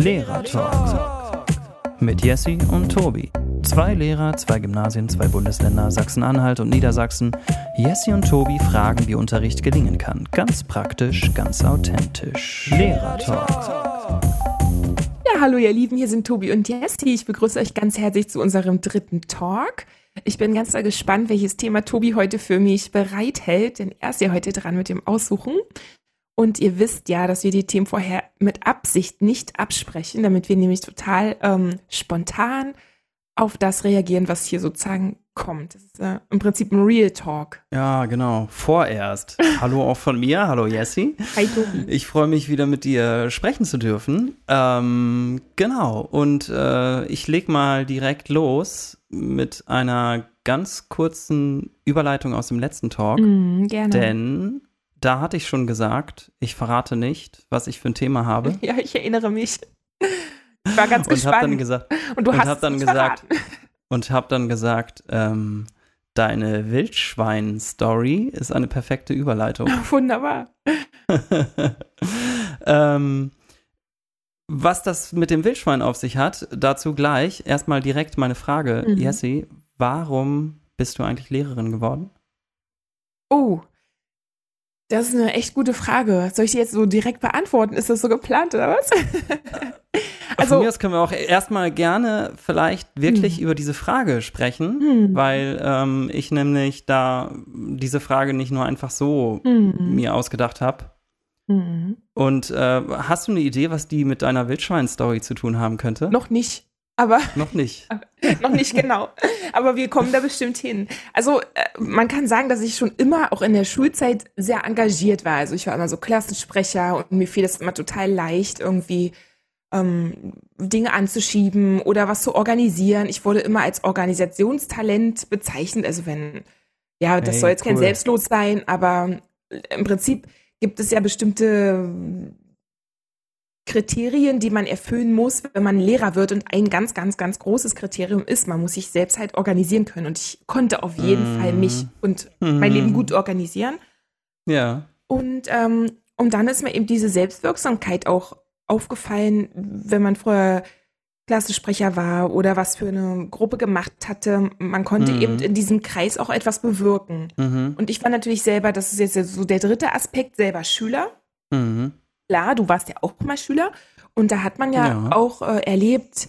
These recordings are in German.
Lehrer-Talk mit Jessie und Tobi. Zwei Lehrer, zwei Gymnasien, zwei Bundesländer, Sachsen-Anhalt und Niedersachsen. Jessie und Tobi fragen, wie Unterricht gelingen kann. Ganz praktisch, ganz authentisch. Lehrer-Talk. Ja, hallo ihr Lieben, hier sind Tobi und Jessie. Ich begrüße euch ganz herzlich zu unserem dritten Talk. Ich bin ganz gespannt, welches Thema Tobi heute für mich bereithält, denn er ist ja heute dran mit dem Aussuchen. Und ihr wisst ja, dass wir die Themen vorher mit Absicht nicht absprechen, damit wir nämlich total ähm, spontan auf das reagieren, was hier sozusagen kommt. Das ist äh, im Prinzip ein Real Talk. Ja, genau. Vorerst. hallo auch von mir. Hallo Jessie. Hi Tobi. Ich freue mich wieder mit dir sprechen zu dürfen. Ähm, genau. Und äh, ich leg mal direkt los mit einer ganz kurzen Überleitung aus dem letzten Talk. Mm, gerne. Denn da hatte ich schon gesagt, ich verrate nicht, was ich für ein Thema habe. Ja, ich erinnere mich. Ich war ganz und gespannt. Hab dann gesagt, und du und hast hab dann es gesagt, verraten. und habe dann gesagt, ähm, deine Wildschwein-Story ist eine perfekte Überleitung. Wunderbar. ähm, was das mit dem Wildschwein auf sich hat, dazu gleich. Erstmal direkt meine Frage, Mhm. Jessie, warum bist du eigentlich Lehrerin geworden? Oh, das ist eine echt gute Frage. Soll ich die jetzt so direkt beantworten? Ist das so geplant oder was? Also- Von mir aus können wir auch erstmal gerne vielleicht wirklich Hm. über diese Frage sprechen, Hm. weil ähm, ich nämlich da diese Frage nicht nur einfach so Mhm. mir ausgedacht habe. Mhm. Und äh, hast du eine Idee, was die mit deiner Wildschwein-Story zu tun haben könnte? Noch nicht. Aber Noch nicht. noch nicht genau. Aber wir kommen da bestimmt hin. Also äh, man kann sagen, dass ich schon immer auch in der Schulzeit sehr engagiert war. Also ich war immer so Klassensprecher und mir fiel es immer total leicht, irgendwie ähm, Dinge anzuschieben oder was zu organisieren. Ich wurde immer als Organisationstalent bezeichnet. Also wenn, ja, das Hey, soll jetzt kein cool. Selbstlos sein, aber im Prinzip gibt es ja bestimmte Kriterien, die man erfüllen muss, wenn man Lehrer wird. Und ein ganz, ganz, ganz großes Kriterium ist, man muss sich selbst halt organisieren können. Und ich konnte auf jeden Mhm. Fall mich und mein Mhm. Leben gut organisieren. Ja. Und, ähm, und dann ist mir eben diese Selbstwirksamkeit auch aufgefallen, wenn man früher Klassensprecher war oder was für eine Gruppe gemacht hatte. Man konnte Mhm. eben in diesem Kreis auch etwas bewirken. Mhm. Und ich war natürlich selber, das ist jetzt so der dritte Aspekt, selber Schüler Mhm. Klar, du warst ja auch mal Schüler und da hat man ja, Ja. auch äh, erlebt,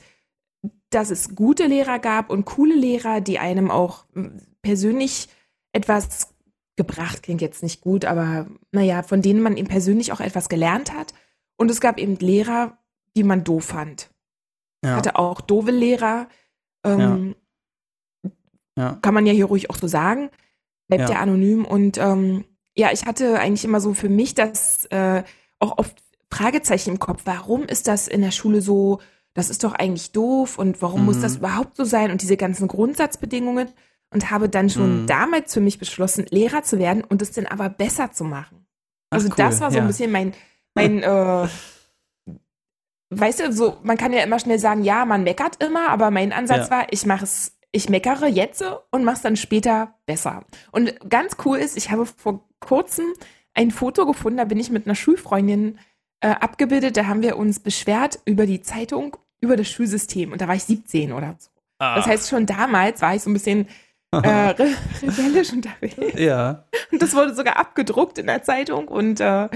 dass es gute Lehrer gab und coole Lehrer, die einem auch m, persönlich etwas gebracht, klingt jetzt nicht gut, aber naja, von denen man eben persönlich auch etwas gelernt hat. Und es gab eben Lehrer, die man doof fand. Ja. Hatte auch doofe Lehrer. Ähm, ja. kann man ja hier ruhig auch so sagen. Bleibt Ja. ja, anonym. Und ähm, ja, ich hatte eigentlich immer so für mich das äh, auch oft Fragezeichen im Kopf. Warum ist das in der Schule so? Das ist doch eigentlich doof und warum muss Mhm. das überhaupt so sein? Und diese ganzen Grundsatzbedingungen. Und habe dann schon Mhm. damals für mich beschlossen, Lehrer zu werden und es dann aber besser zu machen. Ach, Also cool, das war so ja. ein bisschen mein, mein äh, weißt du, so, man kann ja immer schnell sagen, ja, man meckert immer, aber mein Ansatz Ja. war, ich mache es, ich meckere jetzt und mache es dann später besser. Und ganz cool ist, ich habe vor kurzem ein Foto gefunden, da bin ich mit einer Schulfreundin äh, abgebildet, da haben wir uns beschwert über die Zeitung, über das Schulsystem und da war ich 17 oder so. Ah. Das heißt, schon damals war ich so ein bisschen äh, re rebellisch unterwegs. ja. Und das wurde sogar abgedruckt in der Zeitung und äh,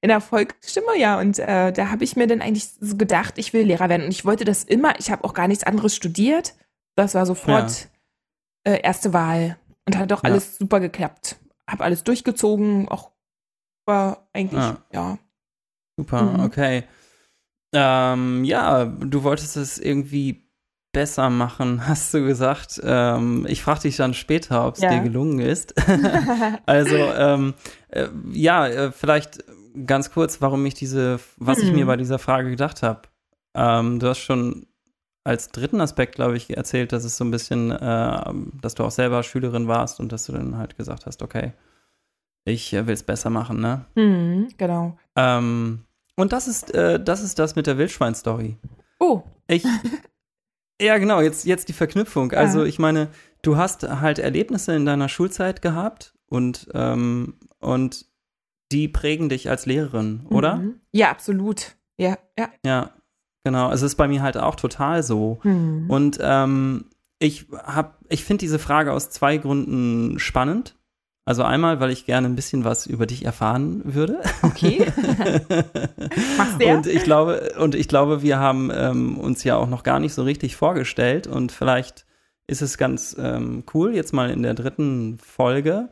in der Volksstimme, ja. Und äh, da habe ich mir dann eigentlich so gedacht, ich will Lehrer werden. Und ich wollte das immer, ich habe auch gar nichts anderes studiert. Das war sofort äh, erste Wahl. Und hat auch Ja. alles super geklappt. Habe alles durchgezogen, auch war eigentlich, Ah. ja. Super, Mhm. okay. Ähm, ja, du wolltest es irgendwie besser machen, hast du gesagt. Ähm, ich frage dich dann später, ob es Ja. dir gelungen ist. also, ähm, äh, ja, äh, vielleicht ganz kurz, warum ich diese, was ich Mhm. mir bei dieser Frage gedacht habe. Ähm, du hast schon als dritten Aspekt, glaube ich, erzählt, dass es so ein bisschen, äh, dass du auch selber Schülerin warst und dass du dann halt gesagt hast, okay, ich äh, will es besser machen, ne? Hm, genau. Ähm, und das ist, äh, das ist das mit der Wildschwein-Story. Oh, Ich. ja, genau, jetzt, jetzt die Verknüpfung. Ja. Also, ich meine, du hast halt Erlebnisse in deiner Schulzeit gehabt und, ähm, und die prägen dich als Lehrerin, oder? Mhm. Ja, absolut. Ja, ja. Ja, genau. Also es ist bei mir halt auch total so. Hm. Und ähm, ich hab, ich finde diese Frage aus zwei Gründen spannend. Also einmal, weil ich gerne ein bisschen was über dich erfahren würde. Okay. Machst du? Und ich glaube, und ich glaube, wir haben ähm, uns ja auch noch gar nicht so richtig vorgestellt und vielleicht ist es ganz ähm, cool, jetzt mal in der dritten Folge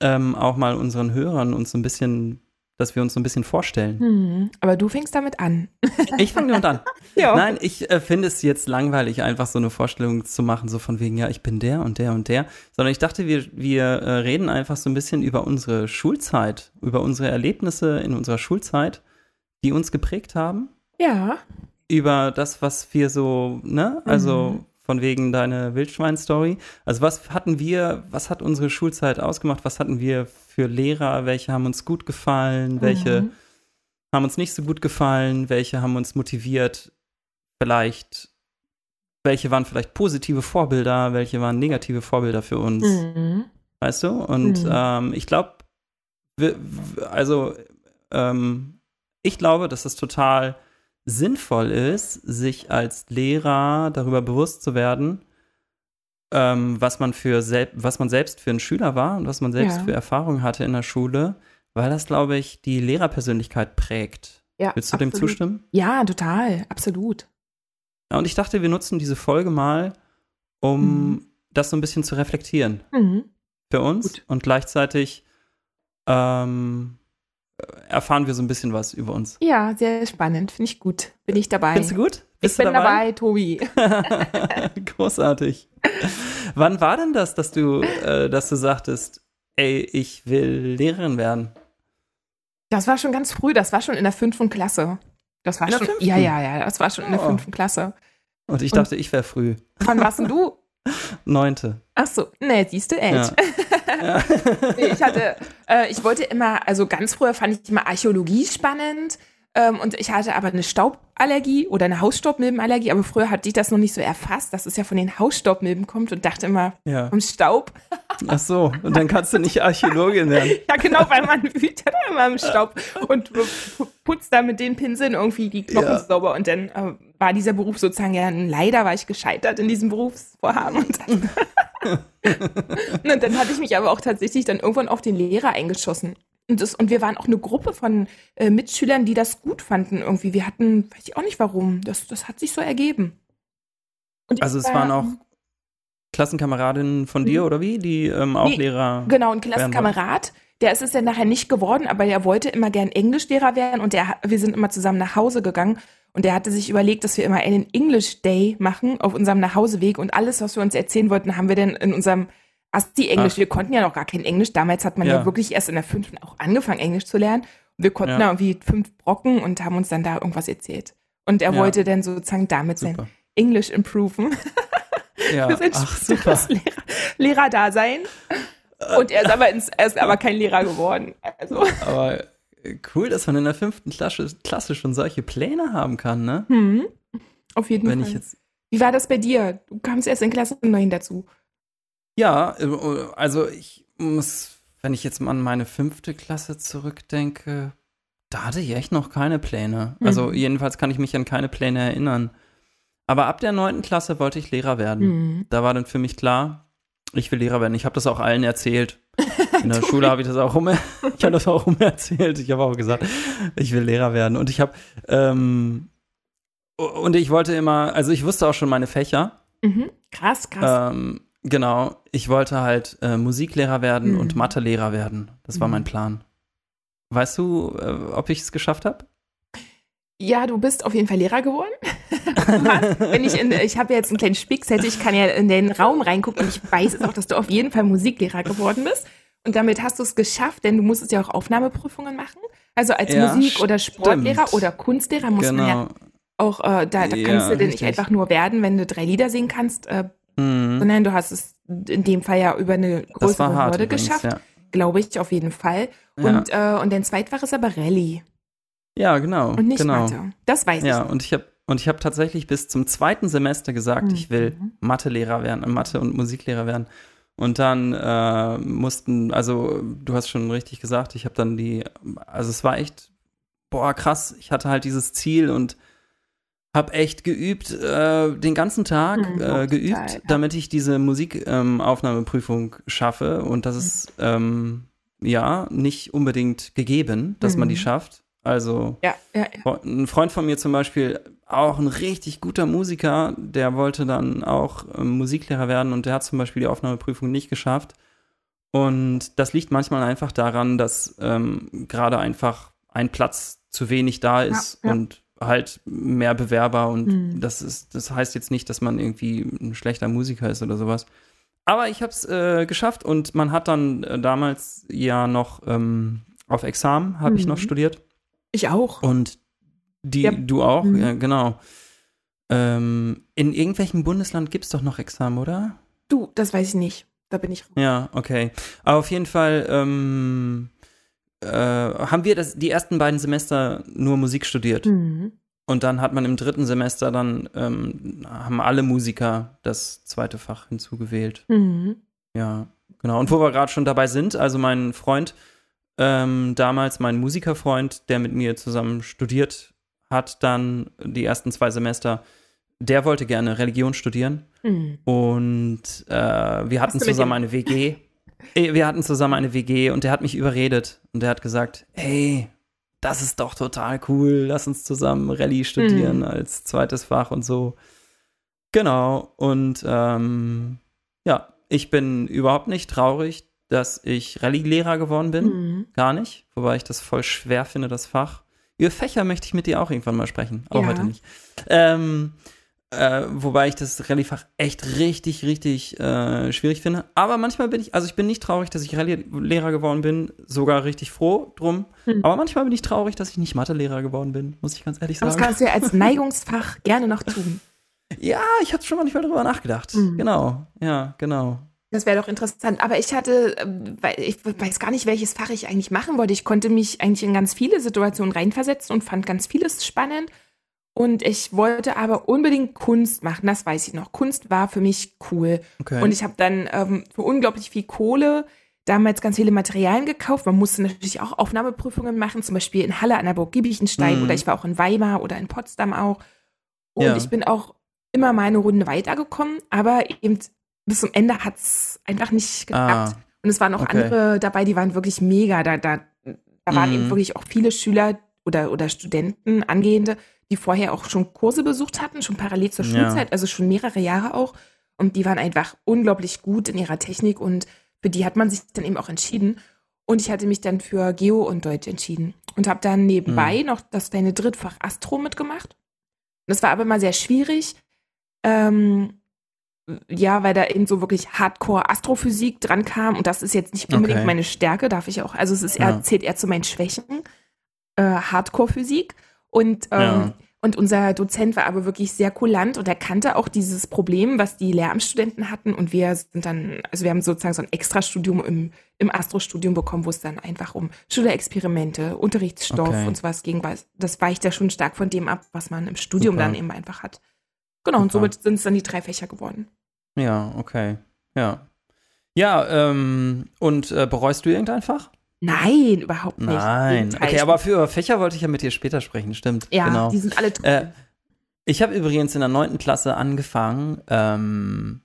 ähm, auch mal unseren Hörern uns so ein bisschen, dass wir uns so ein bisschen vorstellen. Hm. Aber du fängst damit an. Ich fange damit an. Ja. Nein, ich äh, finde es jetzt langweilig, einfach so eine Vorstellung zu machen, so von wegen, ja, ich bin der und der und der, sondern ich dachte, wir, wir äh, reden einfach so ein bisschen über unsere Schulzeit, über unsere Erlebnisse in unserer Schulzeit, die uns geprägt haben, Ja. über das, was wir so, ne, also Mhm. Von wegen deine Wildschwein-Story. Also was hatten wir, was hat unsere Schulzeit ausgemacht? Was hatten wir für Lehrer? Welche haben uns gut gefallen? Welche Mhm. haben uns nicht so gut gefallen? Welche haben uns motiviert? Vielleicht, welche waren vielleicht positive Vorbilder? Welche waren negative Vorbilder für uns? Mhm. Weißt du? Und Mhm. ähm, ich glaube, also ähm, ich glaube, dass es total sinnvoll ist, sich als Lehrer darüber bewusst zu werden, ähm, was man für was man selbst für ein Schüler war und was man selbst Ja. für Erfahrungen hatte in der Schule, weil das, glaube ich, die Lehrerpersönlichkeit prägt. Ja, Willst du dem absolut. zustimmen? Ja, total. Absolut. Ja, und ich dachte, wir nutzen diese Folge mal, um Mhm. das so ein bisschen zu reflektieren. Mhm. für uns Gut. und gleichzeitig ähm, erfahren wir so ein bisschen was über uns. Ja, sehr spannend. Finde ich gut. Bin ich dabei. Findest du gut? ich Bist bin du dabei? Tobi. Großartig. Wann war denn das, dass du, äh, dass du sagtest, ey, ich will Lehrerin werden? Das war schon ganz früh. Das war schon in der fünften Klasse. Das war In schon. Ja, ja, ja. Das war schon in der Oh. fünften Klasse. Und ich Und- dachte, ich wäre früh. Wann warst denn du? Neunte. Ach so, nee, siehst du, echt. Ja. Nee, ich hatte, äh, ich wollte immer, also ganz früher fand ich immer Archäologie spannend. Ähm, und ich hatte aber eine Stauballergie oder eine Hausstaubmilbenallergie, aber früher hatte ich das noch nicht so erfasst, dass es ja von den Hausstaubmilben kommt und dachte immer, ja. vom Staub. Ach so, und dann kannst du nicht Archäologin werden. Ja, genau, weil man wühlt ja immer im Staub und pu- putzt da mit den Pinseln irgendwie die Knochen Ja. sauber. Und dann äh, war dieser Beruf sozusagen, ja, leider war ich gescheitert in diesem Berufsvorhaben. Und dann, und dann hatte ich mich aber auch tatsächlich dann irgendwann auf den Lehrer eingeschossen. Und, das, und wir waren auch eine Gruppe von äh, Mitschülern, die das gut fanden irgendwie. Wir hatten, weiß ich auch nicht warum, das, das hat sich so ergeben. Also es war- waren auch Klassenkameradinnen von dir Mhm. oder wie, die ähm, auch Nee, Lehrer. Genau, ein Klassenkamerad, der ist es ja nachher nicht geworden, aber der wollte immer gern Englischlehrer werden und der, wir sind immer zusammen nach Hause gegangen und der hatte sich überlegt, dass wir immer einen English Day machen auf unserem Nachhauseweg und alles, was wir uns erzählen wollten, haben wir dann in unserem Asti-Englisch. Wir konnten ja noch gar kein Englisch. Damals hat man ja, Ja. wirklich erst in der fünften auch angefangen, Englisch zu lernen. Und wir konnten Ja. da irgendwie fünf Brocken und haben uns dann da irgendwas erzählt. Und er Ja. wollte dann sozusagen damit sein Super. Englisch improven Ja. für sein Ach, super. späteres Lehrer, Lehrerdasein. Und er ist aber, ins, er ist aber kein Lehrer geworden. Also, Aber cool, dass man in der fünften Klasse, Klasse schon solche Pläne haben kann, ne? hm, auf jeden Wenn Fall. jetzt. Wie war das bei dir? Du kamst erst in Klasse 9 dazu. Ja, äh, also ich muss, wenn ich jetzt mal an meine fünfte Klasse zurückdenke, da hatte ich echt noch keine Pläne. Also Mhm. jedenfalls kann ich mich an keine Pläne erinnern. Aber ab der neunten Klasse wollte ich Lehrer werden. Hm. Da war dann für mich klar, ich will Lehrer werden. Ich habe das auch allen erzählt. In der Schule habe ich das auch rum, ich habe das auch rum erzählt. Ich habe auch gesagt, ich will Lehrer werden. Und ich habe ähm, und ich wollte immer, also ich wusste auch schon meine Fächer. Mhm. Krass, krass. Ähm, genau, ich wollte halt äh, Musiklehrer werden Mhm. und Mathelehrer werden. Das war Mhm. mein Plan. Weißt du, äh, ob ich es geschafft habe? Ja, du bist auf jeden Fall Lehrer geworden. Wenn ich in, ich habe ja jetzt einen kleinen Spickzettel, ich kann ja in den Raum reingucken und ich weiß jetzt auch, dass du auf jeden Fall Musiklehrer geworden bist. Und damit hast du es geschafft, denn du musstest ja auch Aufnahmeprüfungen machen. Also als Ja, Musik- oder Sportlehrer stimmt. oder Kunstlehrer muss man ja genau. auch, äh, da, da Ja, kannst du denn nicht einfach nur werden, wenn du drei Lieder singen kannst, äh, Mhm. sondern du hast es in dem Fall ja über eine größere Hürde geschafft, ja. glaube ich, auf jeden Fall. Und, äh, und dein Zweitfach ist aber Rallye ja, genau. und nicht genau. Mathe. Das weiß Ja, ich. und ich habe und ich habe tatsächlich bis zum zweiten Semester gesagt, ich will Mhm. Mathelehrer werden, äh, Mathe- und Musiklehrer werden. Und dann äh, mussten, also du hast schon richtig gesagt, ich habe dann die, also es war echt, boah, krass, ich hatte halt dieses Ziel und habe echt geübt, äh, den ganzen Tag Mhm, äh, geübt, total, ja. damit ich diese Musikaufnahmeprüfung schaffe. Und das ist ähm, ja nicht unbedingt gegeben, dass man die Mhm. schafft. Also Ja, ja, ja. ein Freund von mir zum Beispiel, auch ein richtig guter Musiker, der wollte dann auch ähm, Musiklehrer werden und der hat zum Beispiel die Aufnahmeprüfung nicht geschafft. Und das liegt manchmal einfach daran, dass ähm, gerade einfach ein Platz zu wenig da ist und halt mehr Bewerber und Mhm. das ist, das heißt jetzt nicht, dass man irgendwie ein schlechter Musiker ist oder sowas. Aber ich habe es äh, geschafft und man hat dann äh, damals ja noch ähm, auf Examen habe ich noch Mhm. studiert. Ich auch. Und die, Ja. du auch, Mhm. ja, genau. Ähm, in irgendwelchem Bundesland gibt es doch noch Examen, oder? Du, das weiß ich nicht. Da bin ich raus. Ja, okay. Aber auf jeden Fall ähm, äh, haben wir das, die ersten beiden Semester nur Musik studiert. Mhm. Und dann hat man im dritten Semester dann, ähm, haben alle Musiker das zweite Fach hinzugewählt. Mhm. Ja, genau. Und wo wir gerade schon dabei sind, also mein Freund, ähm, damals mein Musikerfreund, der mit mir zusammen studiert hat, dann die ersten zwei Semester, der wollte gerne Religion studieren. Mhm. Und äh, wir hatten zusammen eine WG. Wir hatten zusammen eine WG und der hat mich überredet und der hat gesagt, hey, das ist doch total cool, lass uns zusammen Rallye studieren Mhm. als zweites Fach und so. Genau, und ähm, ja, ich bin überhaupt nicht traurig, dass ich Rallye-Lehrer geworden bin. Mhm. Gar nicht, wobei ich das voll schwer finde, das Fach. Über Fächer möchte ich mit dir auch irgendwann mal sprechen, aber Ja. heute nicht. Ähm, äh, wobei ich das Rallye-Fach echt richtig, richtig äh, schwierig finde. Aber manchmal bin ich, also ich bin nicht traurig, dass ich Rallye-Lehrer geworden bin, sogar richtig froh drum. Hm. Aber manchmal bin ich traurig, dass ich nicht Mathe-Lehrer geworden bin, muss ich ganz ehrlich Aber das sagen. kannst du ja als Neigungsfach gerne noch tun. Ja, ich habe schon manchmal drüber nachgedacht. Mhm. Genau, ja, genau. Das wäre doch interessant. Aber ich hatte, ähm, weil ich weiß gar nicht, welches Fach ich eigentlich machen wollte. Ich konnte mich eigentlich in ganz viele Situationen reinversetzen und fand ganz vieles spannend. Und ich wollte aber unbedingt Kunst machen, das weiß ich noch. Kunst war für mich cool. Okay. Und ich habe dann ähm, für unglaublich viel Kohle damals ganz viele Materialien gekauft. Man musste natürlich auch Aufnahmeprüfungen machen, zum Beispiel in Halle an der Burg Giebichenstein Mhm. oder ich war auch in Weimar oder in Potsdam auch. Und Ja. ich bin auch immer mal eine Runde weitergekommen, aber eben bis zum Ende hat's einfach nicht geklappt. ah, Und es waren auch okay. andere dabei, die waren wirklich mega. Da, da, da waren Mhm. eben wirklich auch viele Schüler oder, oder Studenten, Angehende, die vorher auch schon Kurse besucht hatten, schon parallel zur Ja. Schulzeit, also schon mehrere Jahre auch. Und die waren einfach unglaublich gut in ihrer Technik und für die hat man sich dann eben auch entschieden. Und ich hatte mich dann für Geo und Deutsch entschieden und habe dann nebenbei noch das kleine Drittfach Astro mitgemacht. Das war aber mal sehr schwierig. Ähm, ja, weil da eben so wirklich Hardcore Astrophysik dran kam und das ist jetzt nicht unbedingt Okay. meine Stärke, darf ich auch. Also es ist eher, Ja. zählt eher zu meinen Schwächen. Äh, Hardcore Physik und ähm, Ja. und unser Dozent war aber wirklich sehr kulant und er kannte auch dieses Problem, was die Lehramtsstudenten hatten. Und wir sind dann, also wir haben sozusagen so ein Extrastudium im, im Astrostudium bekommen, wo es dann einfach um Schülerexperimente, Unterrichtsstoff Okay. und sowas ging. weil Das weicht ja schon stark von dem ab, was man im Studium Super. dann eben einfach hat. Genau, und Super. somit sind es dann die drei Fächer geworden. Ja, okay. Ja. Ja, ähm, und äh, bereust du irgendein Fach? Nein, überhaupt nicht. Nein. Okay, aber für Fächer wollte ich ja mit dir später sprechen, stimmt. ja, genau. die sind alle toll. Äh, ich habe übrigens in der neunten Klasse angefangen, ähm,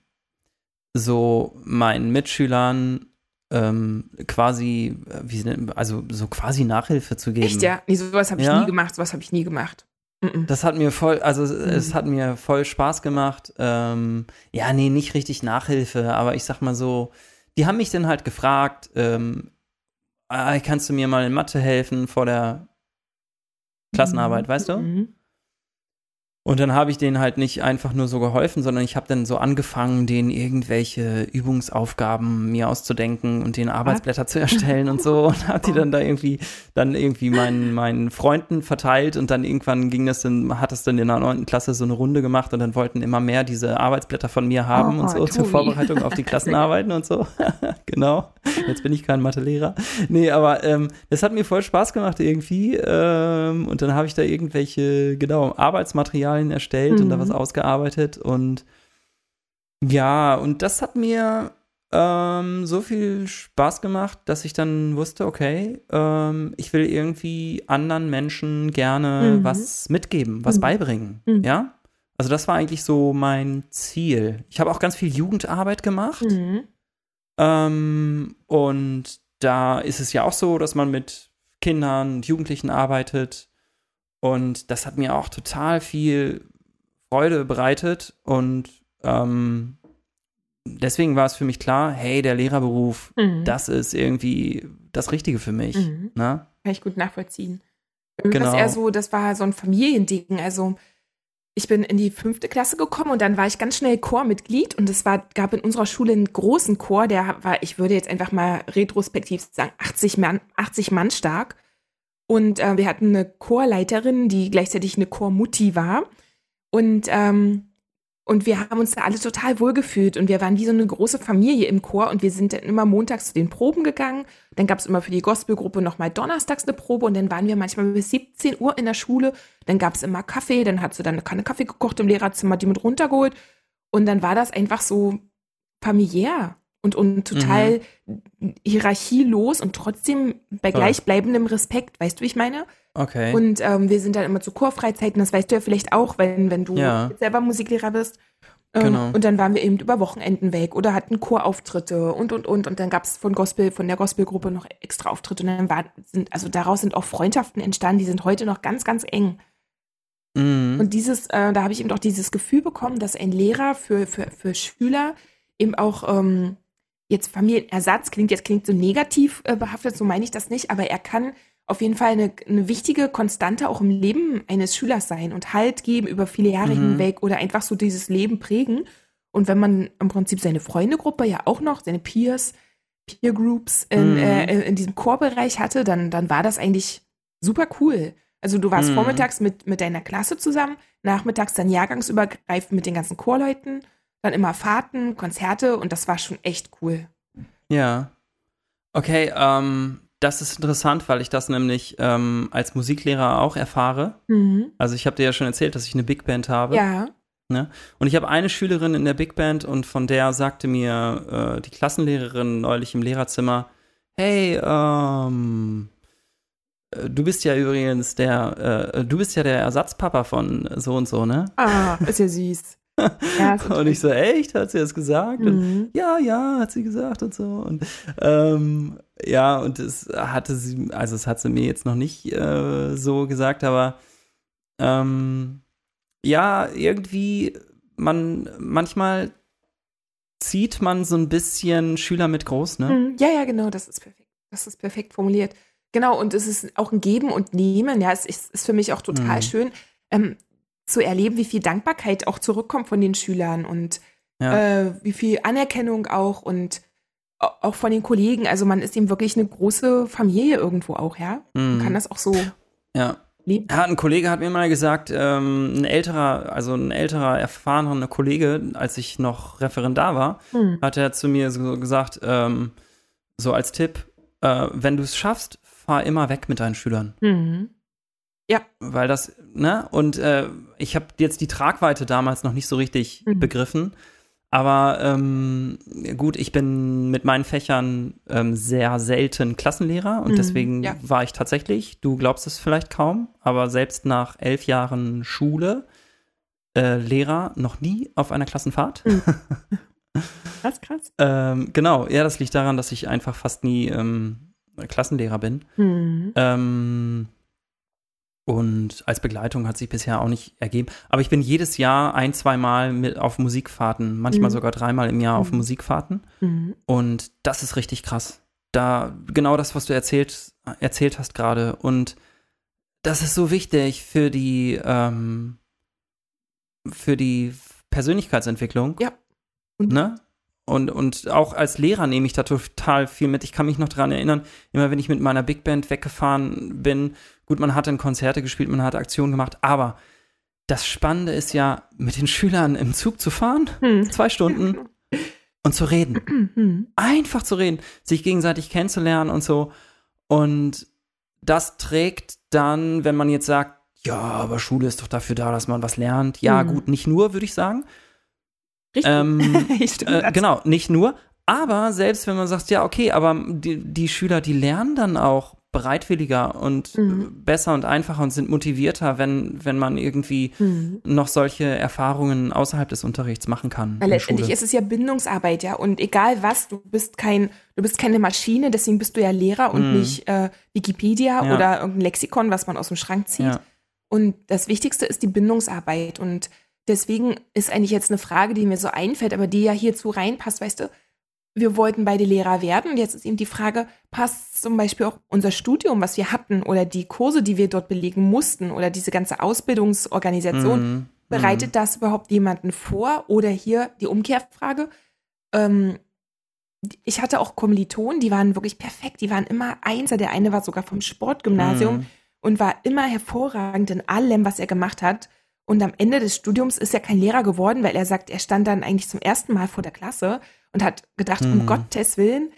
so meinen Mitschülern ähm, quasi, äh, wie, also so quasi Nachhilfe zu geben. Echt, ja? Nee, sowas habe ich Ja? nie gemacht, sowas habe ich nie gemacht. Mhm. Das hat mir voll, also es- es Mhm. hat mir voll Spaß gemacht. Ähm, ja, nee, nicht richtig Nachhilfe, aber ich sag mal so, die haben mich dann halt gefragt, ähm, ah, kannst du mir mal in Mathe helfen vor der Klassenarbeit, weißt du? Mhm. Und dann habe ich denen halt nicht einfach nur so geholfen, sondern ich habe dann so angefangen, denen irgendwelche Übungsaufgaben mir auszudenken und denen Arbeitsblätter zu erstellen und so und habe die dann da irgendwie dann irgendwie meinen meinen Freunden verteilt und dann irgendwann ging das dann hat das dann in der neunten Klasse so eine Runde gemacht und dann wollten immer mehr diese Arbeitsblätter von mir haben Oh, und so zur Tobi. Vorbereitung auf die Klassenarbeiten und so. genau. Jetzt bin ich kein Mathelehrer. Nee, aber ähm, das hat mir voll Spaß gemacht irgendwie. Ähm, und dann habe ich da irgendwelche, genau, Arbeitsmaterialien erstellt und da Mhm. was ausgearbeitet. Und ja, und das hat mir ähm, so viel Spaß gemacht, dass ich dann wusste, okay, ähm, ich will irgendwie anderen Menschen gerne Mhm. was mitgeben, was Mhm. beibringen. Mhm. Ja? Also das war eigentlich so mein Ziel. Ich habe auch ganz viel Jugendarbeit gemacht. Mhm. Ähm, und da ist es ja auch so, dass man mit Kindern und Jugendlichen arbeitet. Und das hat mir auch total viel Freude bereitet. Und ähm, deswegen war es für mich klar, hey, der Lehrerberuf, Mhm. das ist irgendwie das Richtige für mich. Mhm. Ne? Kann ich gut nachvollziehen. Genau. es eher so, das war so ein Familiending. Also ich bin in die fünfte Klasse gekommen und dann war ich ganz schnell Chormitglied und es war, gab in unserer Schule einen großen Chor, der war, ich würde jetzt einfach mal retrospektiv sagen, 80 Mann, 80 Mann stark. Und äh, wir hatten eine Chorleiterin, die gleichzeitig eine Chormutti war. Und, ähm, und wir haben uns da alle total wohlgefühlt und wir waren wie so eine große Familie im Chor und wir sind dann immer montags zu den Proben gegangen. Dann gab es immer für die Gospelgruppe nochmal donnerstags eine Probe und dann waren wir manchmal bis 17 Uhr in der Schule. Dann gab es immer Kaffee, dann hat sie dann eine Kanne Kaffee gekocht im Lehrerzimmer, die mit runtergeholt. Und dann war das einfach so familiär und, und total hierarchielos und trotzdem bei Toll. gleichbleibendem Respekt, weißt du, wie ich meine? Okay. Und ähm, wir sind dann immer zu Chorfreizeiten, das weißt du ja vielleicht auch, wenn, wenn du Ja. selber Musiklehrer bist. Ähm, Genau. Und dann waren wir eben über Wochenenden weg oder hatten Chorauftritte und und und. Und dann gab es von Gospel, von der Gospelgruppe noch extra Auftritte. Und dann war, sind, also daraus sind auch Freundschaften entstanden, die sind heute noch ganz, ganz eng. mhm. Und dieses, äh, da habe ich eben auch dieses Gefühl bekommen, dass ein Lehrer für, für, für Schüler eben auch ähm, jetzt Familienersatz klingt, jetzt klingt so negativ äh, behaftet, so meine ich das nicht, aber er kann auf jeden Fall eine, eine wichtige Konstante auch im Leben eines Schülers sein und Halt geben über viele Jahre Mhm. hinweg oder einfach so dieses Leben prägen. Und wenn man im Prinzip seine Freundegruppe ja auch noch, seine Peers, Peer Groups in, Mhm. äh, in diesem Chorbereich hatte, dann, dann war das eigentlich super cool. Also du warst Mhm. vormittags mit, mit deiner Klasse zusammen, nachmittags dann jahrgangsübergreifend mit den ganzen Chorleuten, dann immer Fahrten, Konzerte und das war schon echt cool. Ja. Okay, ähm, das ist interessant, weil ich das nämlich ähm, als Musiklehrer auch erfahre. Mhm. Also ich habe dir ja schon erzählt, dass ich eine Big Band habe. Ja. Und ich habe eine Schülerin in der Big Band und von der sagte mir äh, die Klassenlehrerin neulich im Lehrerzimmer, hey, ähm, äh, du bist ja übrigens der, äh, du bist ja der Ersatzpapa von so und so, ne? Ah, ist ja süß. Ja, Und ich so, echt? Hat sie das gesagt? Und Mhm. ja, ja, hat sie gesagt und so. Und ähm, ja, und es hatte sie, also es hat sie mir jetzt noch nicht äh, so gesagt, aber ähm, ja, irgendwie, man, manchmal zieht man so ein bisschen Schüler mit groß, ne? Mhm. Ja, ja, genau, das ist perfekt. Das ist perfekt formuliert. Genau, und es ist auch ein Geben und Nehmen. Ja, es ist, ist für mich auch total Mhm. schön, ähm, zu erleben, wie viel Dankbarkeit auch zurückkommt von den Schülern und Ja. äh, wie viel Anerkennung auch und au- auch von den Kollegen. Also man ist eben wirklich eine große Familie irgendwo auch, ja. Man Mhm. kann das auch so ja. leben. Ja, ein Kollege hat mir mal gesagt, ähm, ein älterer, also ein älterer, erfahrener Kollege, als ich noch Referendar war, Hm. hat er zu mir so gesagt, ähm, so als Tipp, äh, wenn du es schaffst, fahr immer weg mit deinen Schülern. Mhm. Weil das, ne? Und äh, ich habe jetzt die Tragweite damals noch nicht so richtig Mhm. begriffen. Aber ähm, gut, ich bin mit meinen Fächern ähm, sehr selten Klassenlehrer und Mhm, deswegen ja. war ich tatsächlich, du glaubst es vielleicht kaum, aber selbst nach elf Jahren Schule äh, Lehrer noch nie auf einer Klassenfahrt. Mhm. Krass, krass. ähm, genau, ja, das liegt daran, dass ich einfach fast nie ähm, Klassenlehrer bin. Mhm. Und als Begleitung hat sich bisher auch nicht ergeben. Aber ich bin jedes Jahr ein, zwei Mal mit auf Musikfahrten, manchmal Mhm. sogar dreimal im Jahr auf Mhm. Musikfahrten. Mhm. Und das ist richtig krass. Da, genau das, was du erzählt, erzählt hast gerade. Und das ist so wichtig für die, ähm, für die Persönlichkeitsentwicklung. Ja. Und- Ne? Und, und auch als Lehrer nehme ich da total viel mit. Ich kann mich noch daran erinnern, immer wenn ich mit meiner Big Band weggefahren bin, gut, man hat dann Konzerte gespielt, man hat Aktionen gemacht, aber das Spannende ist ja, mit den Schülern im Zug zu fahren, Mhm. zwei Stunden, und zu reden Mhm. einfach zu reden, sich gegenseitig kennenzulernen und so. Und das trägt dann, wenn man jetzt sagt, ja, aber Schule ist doch dafür da, dass man was lernt. Ja, Mhm. gut, nicht nur, würde ich sagen. Richtig. Ähm, äh, genau, nicht nur, Aber selbst wenn man sagt, ja, okay, aber die, die Schüler, die lernen dann auch bereitwilliger und mhm. besser und einfacher und sind motivierter, wenn, wenn man irgendwie mhm. noch solche Erfahrungen außerhalb des Unterrichts machen kann. Weil letztendlich ist es ja Bindungsarbeit, ja. Und egal was, du bist kein, du bist keine Maschine, deswegen bist du ja Lehrer und mhm. nicht äh, Wikipedia ja. oder irgendein Lexikon, was man aus dem Schrank zieht. Ja. Und das Wichtigste ist die Bindungsarbeit. Und deswegen ist eigentlich jetzt eine Frage, die mir so einfällt, aber die ja hierzu reinpasst, weißt du, wir wollten beide Lehrer werden. Und jetzt ist eben die Frage, passt zum Beispiel auch unser Studium, was wir hatten, oder die Kurse, die wir dort belegen mussten, oder diese ganze Ausbildungsorganisation, mhm. bereitet mhm. das überhaupt jemanden vor? Oder hier die Umkehrfrage. Ähm, ich hatte auch Kommilitonen, die waren wirklich perfekt, die waren immer Einser. Der eine war sogar vom Sportgymnasium mhm. und war immer hervorragend in allem, was er gemacht hat. Und am Ende des Studiums ist er kein Lehrer geworden, weil er sagt, er stand dann eigentlich zum ersten Mal vor der Klasse und hat gedacht, mhm. um Gottes Willen,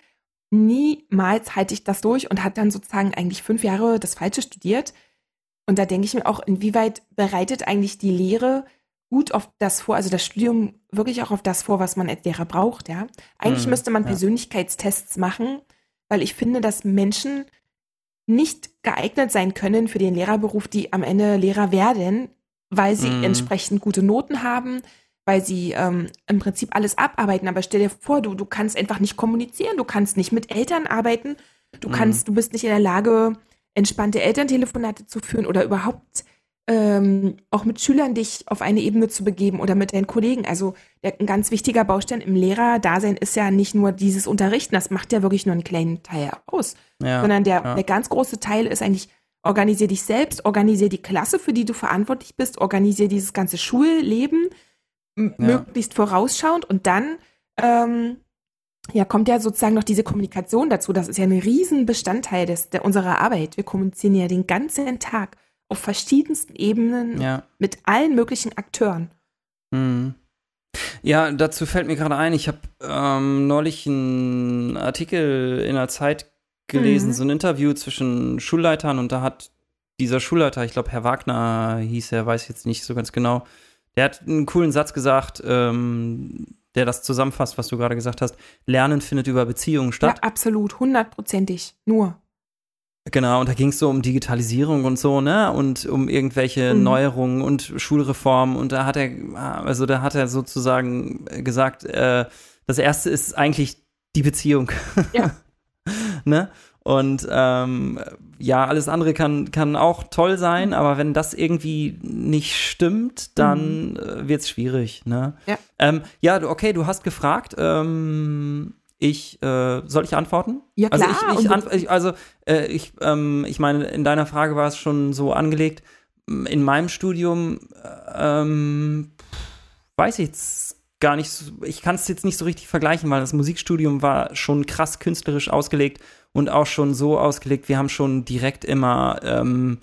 niemals halte ich das durch und hat dann sozusagen eigentlich fünf Jahre das Falsche studiert. Und da denke ich mir auch, inwieweit bereitet eigentlich die Lehre gut auf das vor, also das Studium wirklich auch auf das vor, was man als Lehrer braucht, ja. Eigentlich mhm, müsste man ja. Persönlichkeitstests machen, weil ich finde, dass Menschen nicht geeignet sein können für den Lehrerberuf, die am Ende Lehrer werden, weil sie mhm. entsprechend gute Noten haben, weil sie ähm, im Prinzip alles abarbeiten. Aber stell dir vor, du, du kannst einfach nicht kommunizieren, du kannst nicht mit Eltern arbeiten, du mhm. kannst, du bist nicht in der Lage, entspannte Elterntelefonate zu führen oder überhaupt ähm, auch mit Schülern dich auf eine Ebene zu begeben oder mit deinen Kollegen. Also der, ein ganz wichtiger Baustein im Lehrerdasein ist ja nicht nur dieses Unterrichten, das macht ja wirklich nur einen kleinen Teil aus, ja, sondern der, ja. der ganz große Teil ist eigentlich organisier dich selbst, organisier die Klasse, für die du verantwortlich bist, organisier dieses ganze Schulleben, ja. möglichst vorausschauend und dann ähm, ja, kommt ja sozusagen noch diese Kommunikation dazu. Das ist ja ein Riesenbestandteil des, der, unserer Arbeit. Wir kommunizieren ja den ganzen Tag auf verschiedensten Ebenen ja. mit allen möglichen Akteuren. Mhm. Ja, dazu fällt mir gerade ein, ich habe ähm, neulich einen Artikel in der Zeit gelesen, mhm. so ein Interview zwischen Schulleitern und da hat dieser Schulleiter, ich glaube Herr Wagner hieß er, weiß jetzt nicht so ganz genau, der hat einen coolen Satz gesagt, ähm, der das zusammenfasst, was du gerade gesagt hast. Lernen findet über Beziehungen statt. Ja, absolut, hundertprozentig, nur. Genau, und da ging es so um Digitalisierung und so, ne? Und um irgendwelche mhm. Neuerungen und Schulreformen. Und da hat er, also da hat er sozusagen gesagt, äh, das erste ist eigentlich die Beziehung. Ja. ne? Und ähm, ja, alles andere kann, kann auch toll sein, aber wenn das irgendwie nicht stimmt, dann mhm. Äh, wird es schwierig. Ne? Ja. Ähm, ja, okay, du hast gefragt. Ähm, ich äh, soll ich antworten? Ja also klar. Also ich, ich, ant ich also äh, ich, ähm, ich meine, in deiner Frage war es schon so angelegt. In meinem Studium ähm, weiß ich jetzt gar nicht, ich kann es jetzt nicht so richtig vergleichen, weil das Musikstudium war schon krass künstlerisch ausgelegt und auch schon so ausgelegt, wir haben schon direkt immer ähm,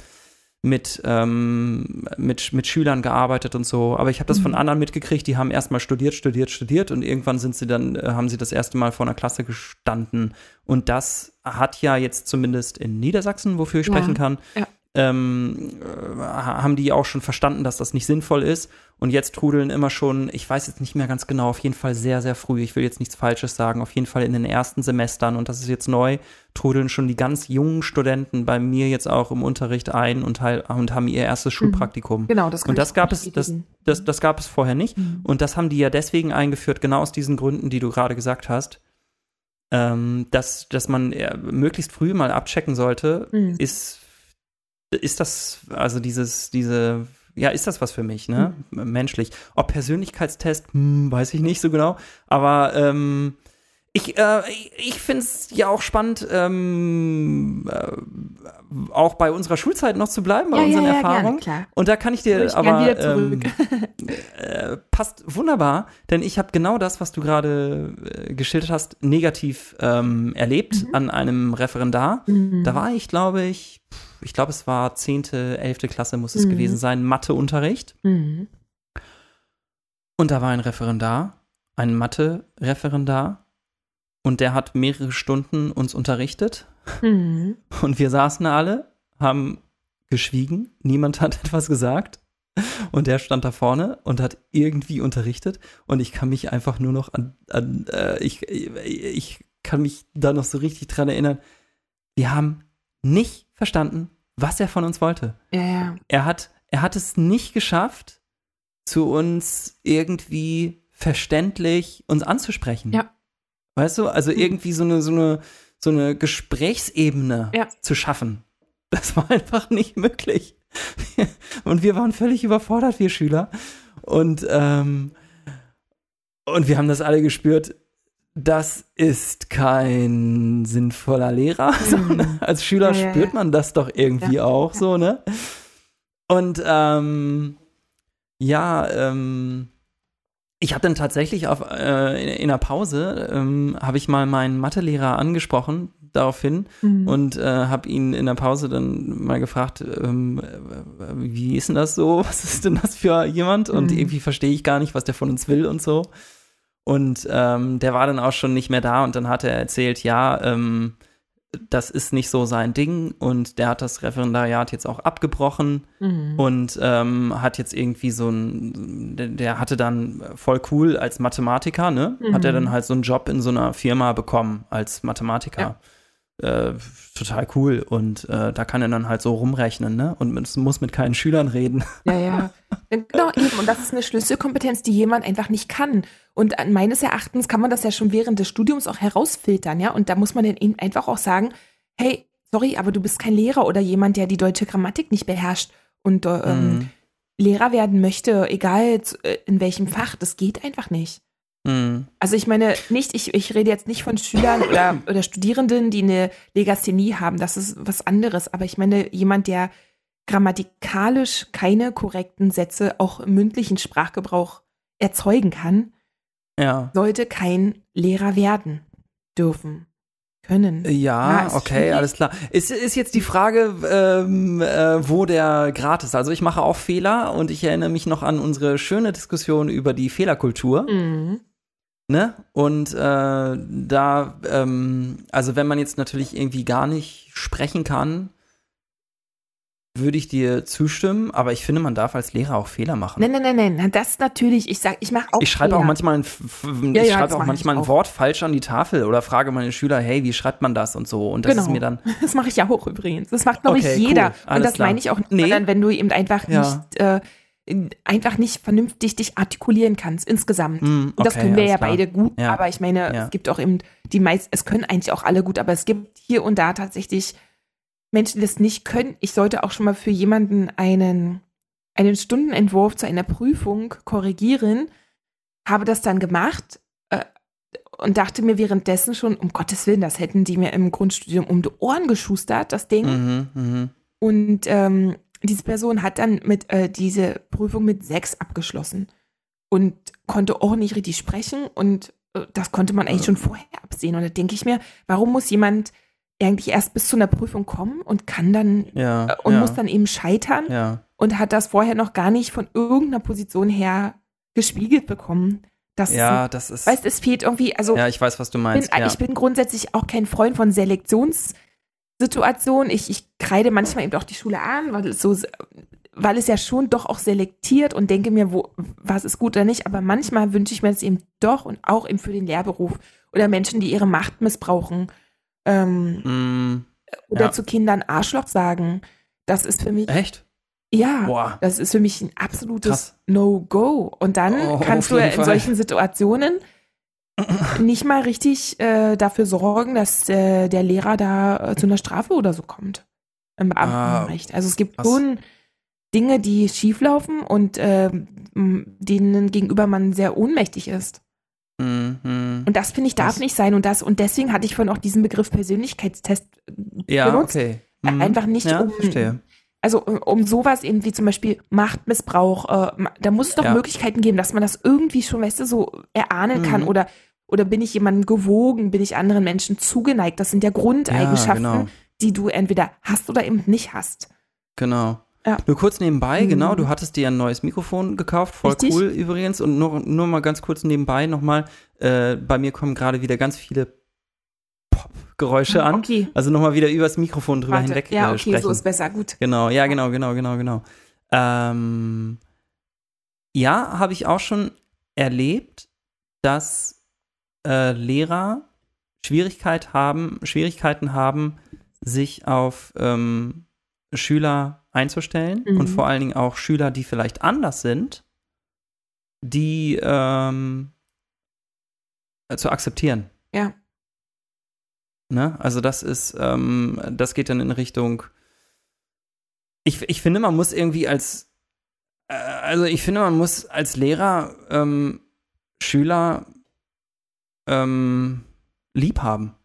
mit, ähm, mit, mit Schülern gearbeitet und so. Aber ich habe das mhm. von anderen mitgekriegt, die haben erstmal studiert, studiert, studiert und irgendwann sind sie dann, äh, haben sie das erste Mal vor einer Klasse gestanden. Und das hat ja jetzt zumindest in Niedersachsen, wofür ich ja. sprechen kann, ja ähm, äh, haben die auch schon verstanden, dass das nicht sinnvoll ist. Und jetzt trudeln immer schon, ich weiß jetzt nicht mehr ganz genau, auf jeden Fall sehr, sehr früh, ich will jetzt nichts Falsches sagen, auf jeden Fall in den ersten Semestern, und das ist jetzt neu, trudeln schon die ganz jungen Studenten bei mir jetzt auch im Unterricht ein und, und haben ihr erstes mhm. Schulpraktikum. Genau, das Und das gab es, das, das, das gab es vorher nicht. Mhm. Und das haben die ja deswegen eingeführt, genau aus diesen Gründen, die du gerade gesagt hast. Ähm, dass, dass man möglichst früh mal abchecken sollte, mhm. ist ist das, also dieses, diese, ja, ist das was für mich, ne? Mhm. Menschlich. Ob Persönlichkeitstest, hm, weiß ich nicht so genau. Aber ähm, ich, äh, ich finde es ja auch spannend, ähm, äh, auch bei unserer Schulzeit noch zu bleiben, bei ja, unseren ja, ja, Erfahrungen. Gerne, Und da kann ich dir ich aber ähm, äh, passt wunderbar, denn ich habe genau das, was du gerade äh, geschildert hast, negativ ähm, erlebt mhm. an einem Referendar. Mhm. Da war ich, glaube ich, ich glaube, es war 10., 11. Klasse muss es mhm. gewesen sein, Matheunterricht. Mhm. Und da war ein Referendar, ein Mathe-Referendar. Und der hat mehrere Stunden uns unterrichtet. Mhm. Und wir saßen alle, haben geschwiegen. Niemand hat etwas gesagt. Und der stand da vorne und hat irgendwie unterrichtet. Und ich kann mich einfach nur noch an, an äh, ich, ich kann mich da noch so richtig dran erinnern. Wir haben nicht verstanden, was er von uns wollte. Ja, ja. Er hat, er hat es nicht geschafft, zu uns irgendwie verständlich uns anzusprechen. Ja. Weißt du, also irgendwie so eine, so eine, so eine Gesprächsebene Ja. zu schaffen. Das war einfach nicht möglich. Und wir waren völlig überfordert, wir Schüler. Und, ähm, und wir haben das alle gespürt. Das ist kein sinnvoller Lehrer. So, ne? Als Schüler Ja, spürt man das doch irgendwie Ja, auch ja. so, ne? Und ähm, ja, ähm, ich habe dann tatsächlich auf, äh, in, in der Pause, ähm, habe ich mal meinen Mathelehrer angesprochen daraufhin Mhm. und äh, habe ihn in der Pause dann mal gefragt, ähm, äh, wie ist denn das so? Was ist denn das für jemand? Und Mhm. irgendwie verstehe ich gar nicht, was der von uns will und so. Und ähm, der war dann auch schon nicht mehr da und dann hat er erzählt, ja, ähm, das ist nicht so sein Ding und der hat das Referendariat jetzt auch abgebrochen Mhm. und ähm, hat jetzt irgendwie so ein, der, hatte dann voll cool als Mathematiker, ne? Hat er Mhm. dann halt so einen Job in so einer Firma bekommen als Mathematiker. Äh, total cool und äh, da kann er dann halt so rumrechnen, ne? Und mit, muss mit keinen Schülern reden. Ja, ja. Genau, eben. Und das ist eine Schlüsselkompetenz, die jemand einfach nicht kann. Und an- meines Erachtens kann man das ja schon während des Studiums auch herausfiltern, ja. Und da muss man dann eben einfach auch sagen, hey, sorry, aber du bist kein Lehrer oder jemand, der die deutsche Grammatik nicht beherrscht und äh, ähm, Mhm. Lehrer werden möchte, egal äh, in welchem Fach. Das geht einfach nicht. Mhm. Also ich meine nicht, ich, ich rede jetzt nicht von Schülern oder, oder Studierenden, die eine Legasthenie haben, das ist was anderes. Aber ich meine jemand, der grammatikalisch keine korrekten Sätze auch im mündlichen Sprachgebrauch erzeugen kann, Ja. sollte kein Lehrer werden dürfen, können. Ja, Ja, okay, alles klar. Ist, ist jetzt die Frage, ähm, äh, wo der Grad ist. Also ich mache auch Fehler und ich erinnere mich noch an unsere schöne Diskussion über die Fehlerkultur. Mhm. Ne? Und äh, da, ähm, also wenn man jetzt natürlich irgendwie gar nicht sprechen kann, würde ich dir zustimmen, aber ich finde, man darf als Lehrer auch Fehler machen. Nein, nein, nein, nein, das natürlich, ich sag, ich mache auch ich schreibe auch manchmal ein, Ja, ich ja, schreibe auch manchmal ein. Wort falsch an die Tafel oder frage meine Schüler, hey, wie schreibt man das und so. Und das Genau. ist mir dann, Das mache ich ja auch übrigens. Das macht, glaube Okay, ich, jeder. cool. Und das klar. meine ich auch nicht, Nee. sondern wenn du eben einfach Ja. nicht, äh, einfach nicht vernünftig dich artikulieren kannst, insgesamt. Hm, Und das okay, können wir ja klar. beide gut, Ja. aber ich meine, Ja. es gibt auch eben die meisten, es können eigentlich auch alle gut, aber es gibt hier und da tatsächlich Menschen, die das nicht können. Ich sollte auch schon mal für jemanden einen, einen Stundenentwurf zu einer Prüfung korrigieren, habe das dann gemacht äh, und dachte mir währenddessen schon, um Gottes Willen, das hätten die mir im Grundstudium um die Ohren geschustert, das Ding. mhm, mhm. Und ähm, diese Person hat dann mit äh, diese Prüfung mit sechs abgeschlossen und konnte auch nicht richtig sprechen und äh, das konnte man eigentlich schon vorher absehen. Und da denke ich mir, warum muss jemand eigentlich erst bis zu einer Prüfung kommen und kann dann ja, äh, und ja, muss dann eben scheitern ja. und hat das vorher noch gar nicht von irgendeiner Position her gespiegelt bekommen. Das Ja, das ist, weißt, es fehlt irgendwie, also ja, ich weiß, was du bin, meinst. ja. ich bin grundsätzlich auch kein Freund von Selektionssituationen. Ich, ich kreide manchmal eben auch die Schule an, weil es so, weil es ja schon doch auch selektiert und denke mir, wo, was ist gut oder nicht. Aber manchmal wünsche ich mir das eben doch und auch eben für den Lehrberuf oder Menschen, die ihre Macht missbrauchen ähm, Mm, oder Ja. zu Kindern Arschloch sagen. Das ist für mich, echt? ja, Boah. das ist für mich ein absolutes. No-Go. Und dann Oh, kannst du in Fall. solchen Situationen nicht mal richtig äh, dafür sorgen, dass äh, der Lehrer da äh, zu einer Strafe oder so kommt. Im Beamtenrecht. also es gibt Ah, krass. schon Dinge, die schieflaufen und äh, m, denen gegenüber man sehr ohnmächtig ist. Mm. Und das finde ich darf Krass. nicht sein. Und das, und deswegen hatte ich vorhin auch diesen Begriff Persönlichkeitstest Ja, benutzt. okay. Mm. Einfach nicht ja, um, verstehe. also um, um sowas eben wie zum Beispiel Machtmissbrauch, äh, da muss es doch Ja. Möglichkeiten geben, dass man das irgendwie schon, weißt du, so erahnen kann Mhm. oder oder bin ich jemandem gewogen, bin ich anderen Menschen zugeneigt? Das sind ja Grundeigenschaften, genau. die du entweder hast oder eben nicht hast. Genau. Ja. Nur kurz nebenbei, Mhm. genau, du hattest dir ein neues Mikrofon gekauft, voll Richtig. cool übrigens. Und nur, nur mal ganz kurz nebenbei nochmal, äh, bei mir kommen gerade wieder ganz viele Pop-Geräusche an. Okay. Also nochmal wieder übers Mikrofon drüber Warte. hinweg ja, äh, okay, sprechen. so ist besser, gut. Genau, ja, genau, genau, genau, genau. Ähm, ja, habe ich auch schon erlebt, dass äh, Lehrer Schwierigkeit haben, Schwierigkeiten haben, sich auf ähm, Schüler einzustellen Mhm. und vor allen Dingen auch Schüler, die vielleicht anders sind, die ähm, äh, zu akzeptieren. Ja. Ne? Also das ist, ähm, das geht dann in Richtung. Ich, ich finde, man muss irgendwie als, äh, also ich finde, man muss als Lehrer ähm, Schüler ähm, lieb haben.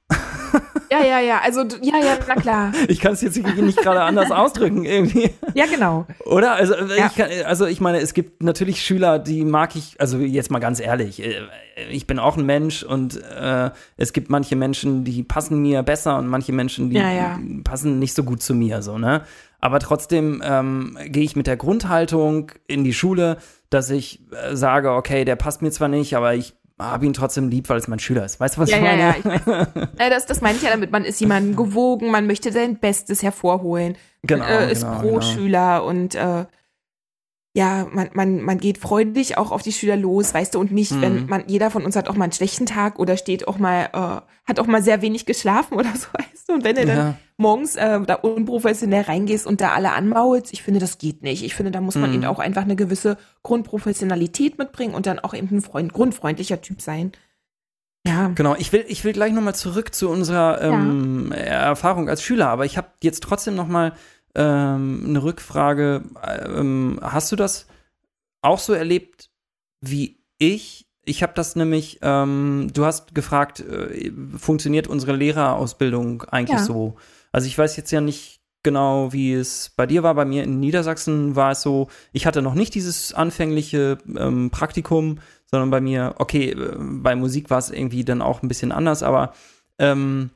Ja, ja, ja. Also, ja, ja, na klar. Ich kann es jetzt nicht gerade anders ausdrücken irgendwie. Ja, genau. Oder? Also, äh, Ja. ich kann, also ich meine, es gibt natürlich Schüler, die mag ich, also jetzt mal ganz ehrlich, äh, ich bin auch ein Mensch und äh, es gibt manche Menschen, die passen mir besser und manche Menschen, die Ja, ja. passen nicht so gut zu mir, so, ne? Aber trotzdem ähm, gehe ich mit der Grundhaltung in die Schule, dass ich äh, sage, okay, der passt mir zwar nicht, aber ich habe ihn trotzdem lieb, weil es mein Schüler ist. Weißt du, was Ja, ich ja, meine? ja. Ich weiß. Äh, das, das meine ich ja damit. Man ist jemandem gewogen, man möchte sein Bestes hervorholen. Genau, man äh, ist genau, pro genau. Schüler und äh, ja, man, man, man geht freudig auch auf die Schüler los, weißt du, und nicht, Mhm. wenn man, jeder von uns hat auch mal einen schlechten Tag oder steht auch mal, äh, hat auch mal sehr wenig geschlafen oder so, weißt du, und wenn du dann Ja. Morgens äh, da unprofessionell reingehst und da alle anmaulst, ich finde, das geht nicht. Ich finde, da muss man Mhm. eben auch einfach eine gewisse Grundprofessionalität mitbringen und dann auch eben ein Freund, grundfreundlicher Typ sein. Ja. Genau, ich will, ich will gleich nochmal zurück zu unserer ähm, Erfahrung als Schüler, aber ich habe jetzt trotzdem nochmal ähm, eine Rückfrage. Ähm, hast du das auch so erlebt wie ich? Ich habe das nämlich, ähm, du hast gefragt, äh, funktioniert unsere Lehrerausbildung eigentlich Ja. so? Also ich weiß jetzt ja nicht genau, wie es bei dir war. Bei mir in Niedersachsen war es so, ich hatte noch nicht dieses anfängliche ähm, Praktikum, sondern bei mir, okay, äh, bei Musik war es irgendwie dann auch ein bisschen anders, aber ähm,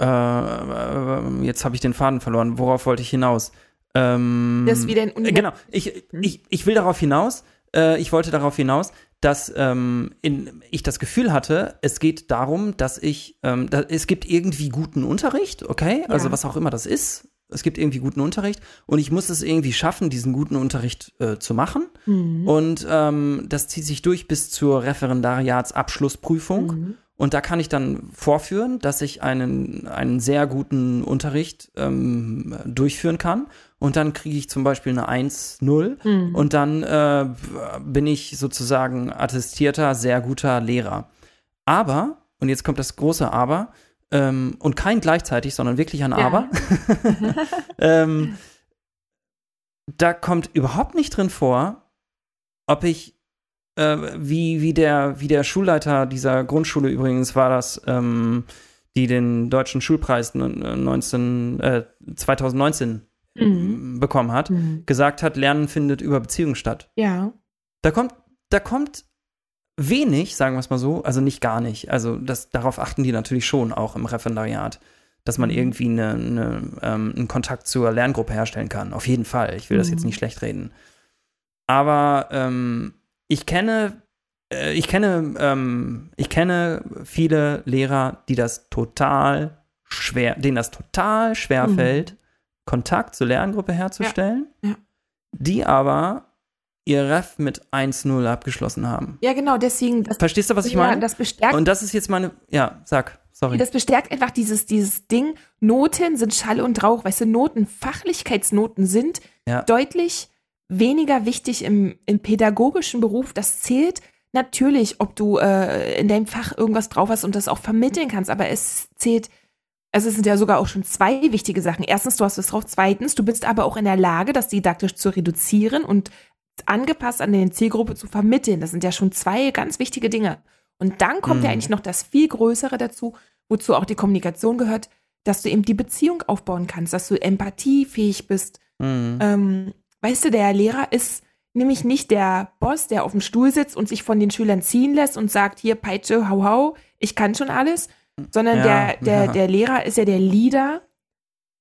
äh, äh, jetzt habe ich den Faden verloren. Worauf wollte ich hinaus? Ähm, Das wieder in Uni- äh, Genau, ich, ich, ich will darauf hinaus, äh, ich wollte darauf hinaus, dass ähm, in, ich das Gefühl hatte, es geht darum, dass ich, ähm, da, es gibt irgendwie guten Unterricht, okay, also Ja. was auch immer das ist. Es gibt irgendwie guten Unterricht und ich muss es irgendwie schaffen, diesen guten Unterricht äh, zu machen. Mhm. Und ähm, das zieht sich durch bis zur Referendariatsabschlussprüfung. Mhm. Und da kann ich dann vorführen, dass ich einen, einen sehr guten Unterricht ähm, durchführen kann. Und dann kriege ich zum Beispiel eine 1-0. Mhm. Und dann äh, bin ich sozusagen attestierter, sehr guter Lehrer. Aber, und jetzt kommt das große Aber, ähm, und kein gleichzeitig, sondern wirklich ein Ja. Aber, ähm, da kommt überhaupt nicht drin vor, ob ich, äh, wie, wie, der, wie der Schulleiter dieser Grundschule übrigens war das, ähm, die den deutschen Schulpreis n- 19, äh, 2019 Mhm. bekommen hat, Mhm. gesagt hat, Lernen findet über Beziehungen statt. Ja. Da kommt, da kommt wenig, sagen wir es mal so, also nicht gar nicht. Also das, darauf achten die natürlich schon auch im Referendariat, dass man Mhm. irgendwie eine, eine, ähm, einen Kontakt zur Lerngruppe herstellen kann. Auf jeden Fall. Ich will das Mhm. jetzt nicht schlecht reden. Aber ähm, ich kenne, äh, ich kenne, ähm, ich kenne viele Lehrer, die das total schwer, denen das total schwer Mhm. fällt, Kontakt zur Lerngruppe herzustellen, Ja. die aber ihr Ref mit 1-0 abgeschlossen haben. Ja, genau, deswegen, das, Verstehst du, was ich ja, meine? das bestärkt Und das ist jetzt meine, ja, sag, sorry. Das bestärkt einfach dieses, dieses Ding. Noten sind Schall und Rauch. Weißt du, Noten, Fachlichkeitsnoten sind Ja. deutlich weniger wichtig im, im pädagogischen Beruf. Das zählt natürlich, ob du äh, in deinem Fach irgendwas drauf hast und das auch vermitteln kannst. Aber es zählt, also es sind ja sogar auch schon zwei wichtige Sachen. Erstens, du hast es drauf. Zweitens, du bist aber auch in der Lage, das didaktisch zu reduzieren und angepasst an deine Zielgruppe zu vermitteln. Das sind ja schon zwei ganz wichtige Dinge. Und dann kommt ja Mhm. eigentlich noch das viel Größere dazu, wozu auch die Kommunikation gehört, dass du eben die Beziehung aufbauen kannst, dass du empathiefähig bist. Mhm. Ähm, weißt du, der Lehrer ist nämlich nicht der Boss, der auf dem Stuhl sitzt und sich von den Schülern ziehen lässt und sagt, hier Peitsche, hau, hau, ich kann schon alles, sondern Ja, der, der, ja. der Lehrer ist ja der Leader,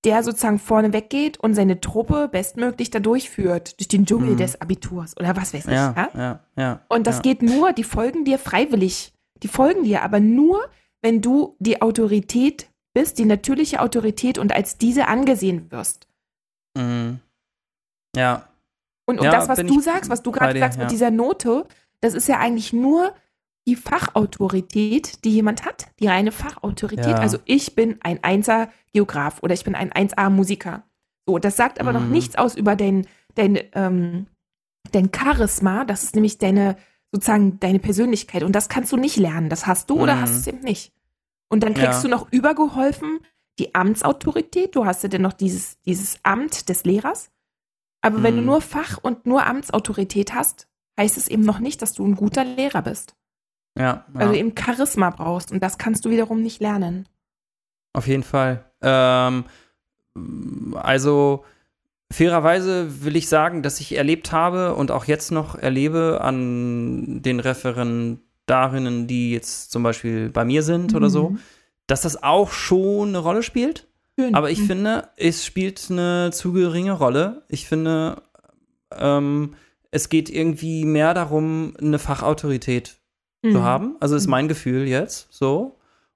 der sozusagen vorne weggeht und seine Truppe bestmöglich da durchführt, durch den Dschungel Mhm. des Abiturs oder was weiß ich. ja, ja? Und das geht nur, die folgen dir freiwillig. Die folgen dir, aber nur, wenn du die Autorität bist, die natürliche Autorität und als diese angesehen wirst. Mhm. Ja. Und, und das, was du sagst, was du gerade sagst mit dieser Note, das ist ja eigentlich nur die Fachautorität, die jemand hat, die reine Fachautorität. Ja. Also ich bin ein 1er Geograf oder ich bin ein 1A Musiker. So, das sagt aber noch Mhm. nichts aus über dein, dein, ähm, dein Charisma. Das ist nämlich deine, sozusagen deine Persönlichkeit. Und das kannst du nicht lernen. Das hast du oder Mhm. hast du es eben nicht. Und dann kriegst Ja. du noch übergeholfen die Amtsautorität. Du hast ja dann noch dieses, dieses Amt des Lehrers. Aber wenn du Mhm. nur Fach und nur Amtsautorität hast, heißt es eben noch nicht, dass du ein guter Lehrer bist. Ja, Weil du ja. eben Charisma brauchst und das kannst du wiederum nicht lernen. auf jeden Fall. Ähm, also fairerweise will ich sagen, dass ich erlebt habe und auch jetzt noch erlebe an den Referendarinnen, die jetzt zum Beispiel bei mir sind oder so, Mhm. dass das auch schon eine Rolle spielt. Schön. Aber ich Mhm. finde, es spielt eine zu geringe Rolle. Ich finde, ähm, es geht irgendwie mehr darum, eine Fachautorität Mhm. zu haben. Also ist Mhm. mein Gefühl jetzt so.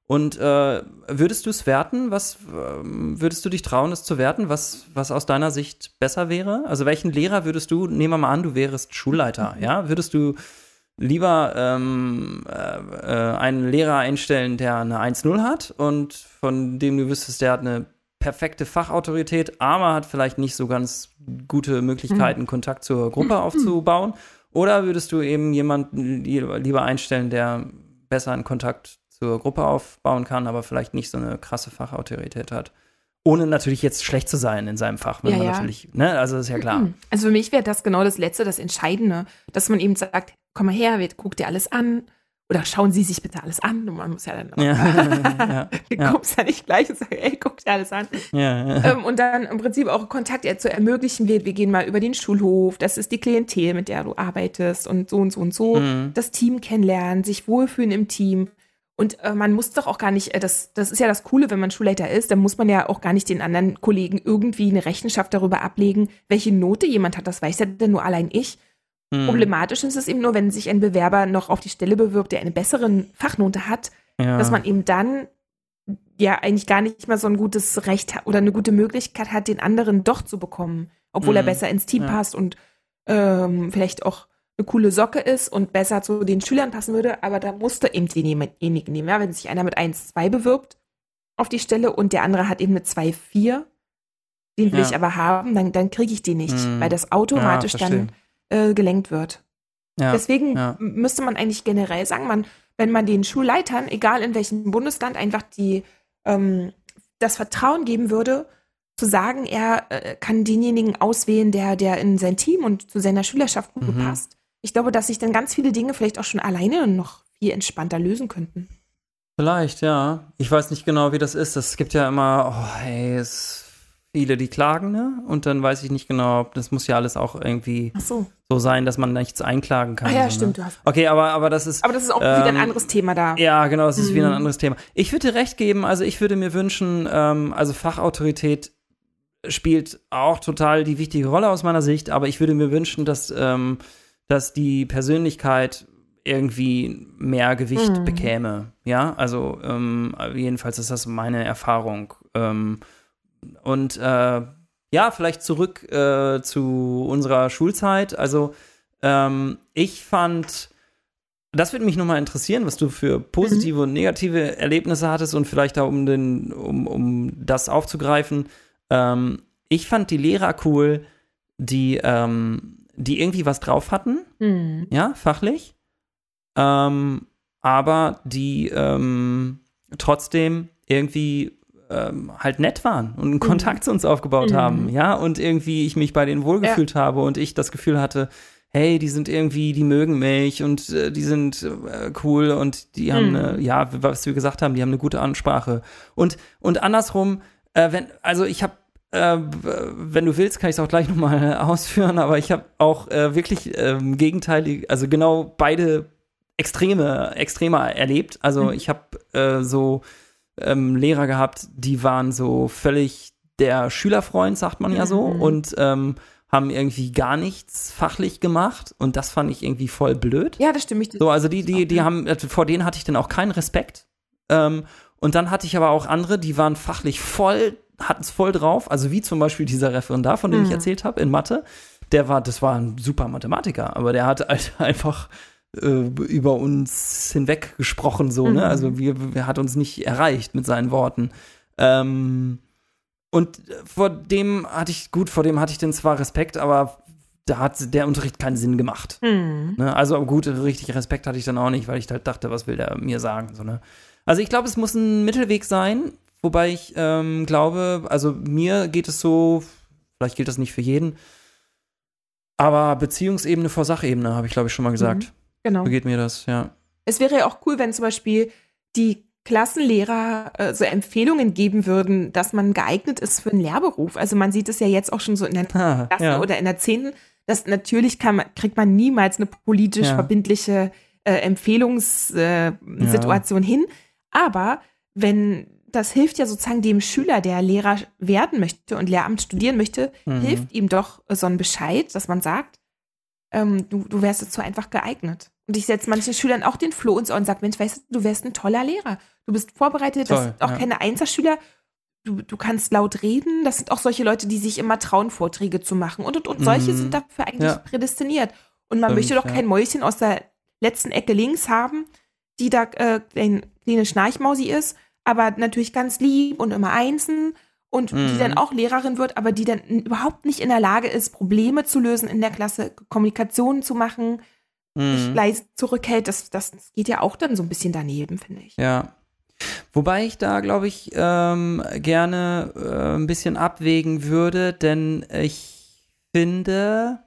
Und äh, würdest du es werten? Was ähm, würdest du dich trauen, es zu werten? Was, was aus deiner Sicht besser wäre? Also welchen Lehrer würdest du, nehmen wir mal an, du wärest Schulleiter, Mhm. ja? Würdest du lieber ähm, äh, äh, einen Lehrer einstellen, der eine 1-0 hat und von dem du wüsstest, der hat eine perfekte Fachautorität, aber hat vielleicht nicht so ganz gute Möglichkeiten, Mhm. Kontakt zur Gruppe aufzubauen? Oder würdest du eben jemanden li- lieber einstellen, der besser einen Kontakt zur Gruppe aufbauen kann, aber vielleicht nicht so eine krasse Fachautorität hat? Ohne natürlich jetzt schlecht zu sein in seinem Fach, wenn Ja, man ja. natürlich, ne, also ist ja klar. Also für mich wäre das genau das Letzte, das Entscheidende, dass man eben sagt, komm mal her, guck dir alles an. Oder schauen Sie sich bitte alles an. Und man muss ja dann auch, Ja, ja, du ja. guckst ja nicht gleich und sagst, ey, guck dir alles an. ja, ja. ähm, und dann im Prinzip auch Kontakt eher zu ermöglichen wird. Wir gehen mal über den Schulhof, das ist die Klientel, mit der du arbeitest und so und so und so. Mhm. Das Team kennenlernen, sich wohlfühlen im Team. Und äh, man muss doch auch gar nicht, äh, das, das ist ja das Coole, wenn man Schulleiter ist, dann muss man ja auch gar nicht den anderen Kollegen irgendwie eine Rechenschaft darüber ablegen, welche Note jemand hat. Das weiß ja dann nur allein ich. Mhm. Problematisch ist es eben nur, wenn sich ein Bewerber noch auf die Stelle bewirbt, der eine bessere Fachnote hat, ja. dass man eben dann ja eigentlich gar nicht mehr so ein gutes Recht hat oder eine gute Möglichkeit hat, den anderen doch zu bekommen, obwohl er Mhm. besser ins Team Ja. passt und ähm, vielleicht auch eine coole Socke ist und besser zu den Schülern passen würde, aber da musste eben denjenigen nehmen. Ja, wenn sich einer mit 1,2 bewirbt auf die Stelle und der andere hat eben eine 2,4, den will Ja. ich aber haben, dann, dann kriege ich den nicht, Mhm. weil das automatisch Ja, dann äh, gelenkt wird. ja. Deswegen ja. müsste man eigentlich generell sagen, man, wenn man den Schulleitern, egal in welchem Bundesland, einfach die, ähm, das Vertrauen geben würde, zu sagen, er äh, kann denjenigen auswählen, der, der in sein Team und zu seiner Schülerschaft gut Mhm. passt. Ich glaube, dass sich dann ganz viele Dinge vielleicht auch schon alleine noch viel entspannter lösen könnten. Vielleicht, ja. Ich weiß nicht genau, wie das ist. Es gibt ja immer, oh, hey, es viele, die klagen, ne? Und dann weiß ich nicht genau, ob das muss ja alles auch irgendwie so. so sein, dass man nichts einklagen kann. Ah ja, so, stimmt, Ne? du hast. Okay, aber, aber das ist. Aber das ist auch wieder ein Ähm, anderes Thema da. Ja, genau, es ist wieder ein Mhm. anderes Thema. Ich würde dir recht geben, also ich würde mir wünschen, ähm, also Fachautorität spielt auch total die wichtige Rolle aus meiner Sicht, aber ich würde mir wünschen, dass, ähm, dass die Persönlichkeit irgendwie mehr Gewicht Mhm. bekäme. Ja, also ähm, jedenfalls ist das meine Erfahrung. Ähm, und äh, ja, vielleicht zurück äh, zu unserer Schulzeit. Also ähm, ich fand, das würde mich nochmal interessieren, was du für positive und negative Erlebnisse hattest und vielleicht da um den, um, um das aufzugreifen. Ähm, ich fand die Lehrer cool, die, ähm, die irgendwie was drauf hatten, Hm. ja, fachlich. Ähm, aber die ähm, trotzdem irgendwie ähm, halt nett waren und einen Kontakt zu uns aufgebaut Mhm. haben, ja, und irgendwie ich mich bei denen wohlgefühlt habe und ich das Gefühl hatte, hey, die sind irgendwie, die mögen mich und äh, die sind äh, cool und die haben Mhm. eine, ja, was wir gesagt haben, die haben eine gute Ansprache. Und, und andersrum, äh, wenn, also ich habe äh, wenn du willst, kann ich es auch gleich nochmal ausführen, aber ich habe auch äh, wirklich ähm, gegenteilig, also genau beide Extreme, extremer erlebt. Also Mhm. ich habe äh, so ähm, Lehrer gehabt, die waren so völlig der Schülerfreund, sagt man ja so, Mhm. und ähm, haben irgendwie gar nichts fachlich gemacht und das fand ich irgendwie voll blöd. Ja, das stimmt. Ich, So, also die, die, die haben, äh, vor denen hatte ich dann auch keinen Respekt. Ähm, und dann hatte ich aber auch andere, die waren fachlich voll, hatten es voll drauf, also wie zum Beispiel dieser Referendar, von dem ich Mhm. erzählt habe, in Mathe. der war, das war ein super Mathematiker, aber der hat halt einfach über uns hinweg gesprochen, so, ne? Mhm. Also wir, wir hat uns nicht erreicht mit seinen Worten. Ähm, und vor dem hatte ich, gut, vor dem hatte ich dann zwar Respekt, aber da hat der Unterricht keinen Sinn gemacht. Hm. Ne? Also gut, richtig Respekt hatte ich dann auch nicht, weil ich halt dachte, was will der mir sagen? So, ne? Also ich glaube, es muss ein Mittelweg sein, wobei ich ähm, glaube, also mir geht es so, vielleicht gilt das nicht für jeden, aber Beziehungsebene vor Sachebene, habe ich glaube ich schon mal gesagt. Genau. So geht mir das, ja. Es wäre ja auch cool, wenn zum Beispiel die Klassenlehrer äh, so Empfehlungen geben würden, dass man geeignet ist für einen Lehrberuf. Also man sieht es ja jetzt auch schon so in der Ah, Klasse ja. oder in der Zehnten, dass natürlich kann kriegt man niemals eine politisch Ja. verbindliche äh, Empfehlungssituation Situation hin. Aber wenn das hilft ja sozusagen dem Schüler, der Lehrer werden möchte und Lehramt studieren möchte, Mhm. hilft ihm doch so ein Bescheid, dass man sagt, ähm, du, du wärst dazu einfach geeignet. Und ich setze manchen Schülern auch den Floh ins Ohr und sage, Mensch, weißt du, du wärst ein toller Lehrer. Du bist vorbereitet, das sind auch ja. keine Einzelschüler. Du, du kannst laut reden. Das sind auch solche Leute, die sich immer trauen, Vorträge zu machen. Und, und, und solche Mhm. sind dafür eigentlich Ja. prädestiniert. Und man Stimmt, möchte doch ja. kein Mäuschen aus der letzten Ecke links haben, die da äh, ein kleine Schnarchmausi ist, aber natürlich ganz lieb und immer einzeln und die Mhm. dann auch Lehrerin wird, aber die dann überhaupt nicht in der Lage ist, Probleme zu lösen in der Klasse, Kommunikation zu machen, Mhm. leise zurückhält. Das, das geht ja auch dann so ein bisschen daneben, finde ich. Ja. Wobei ich da, glaube ich, ähm, gerne äh, ein bisschen abwägen würde, denn ich finde,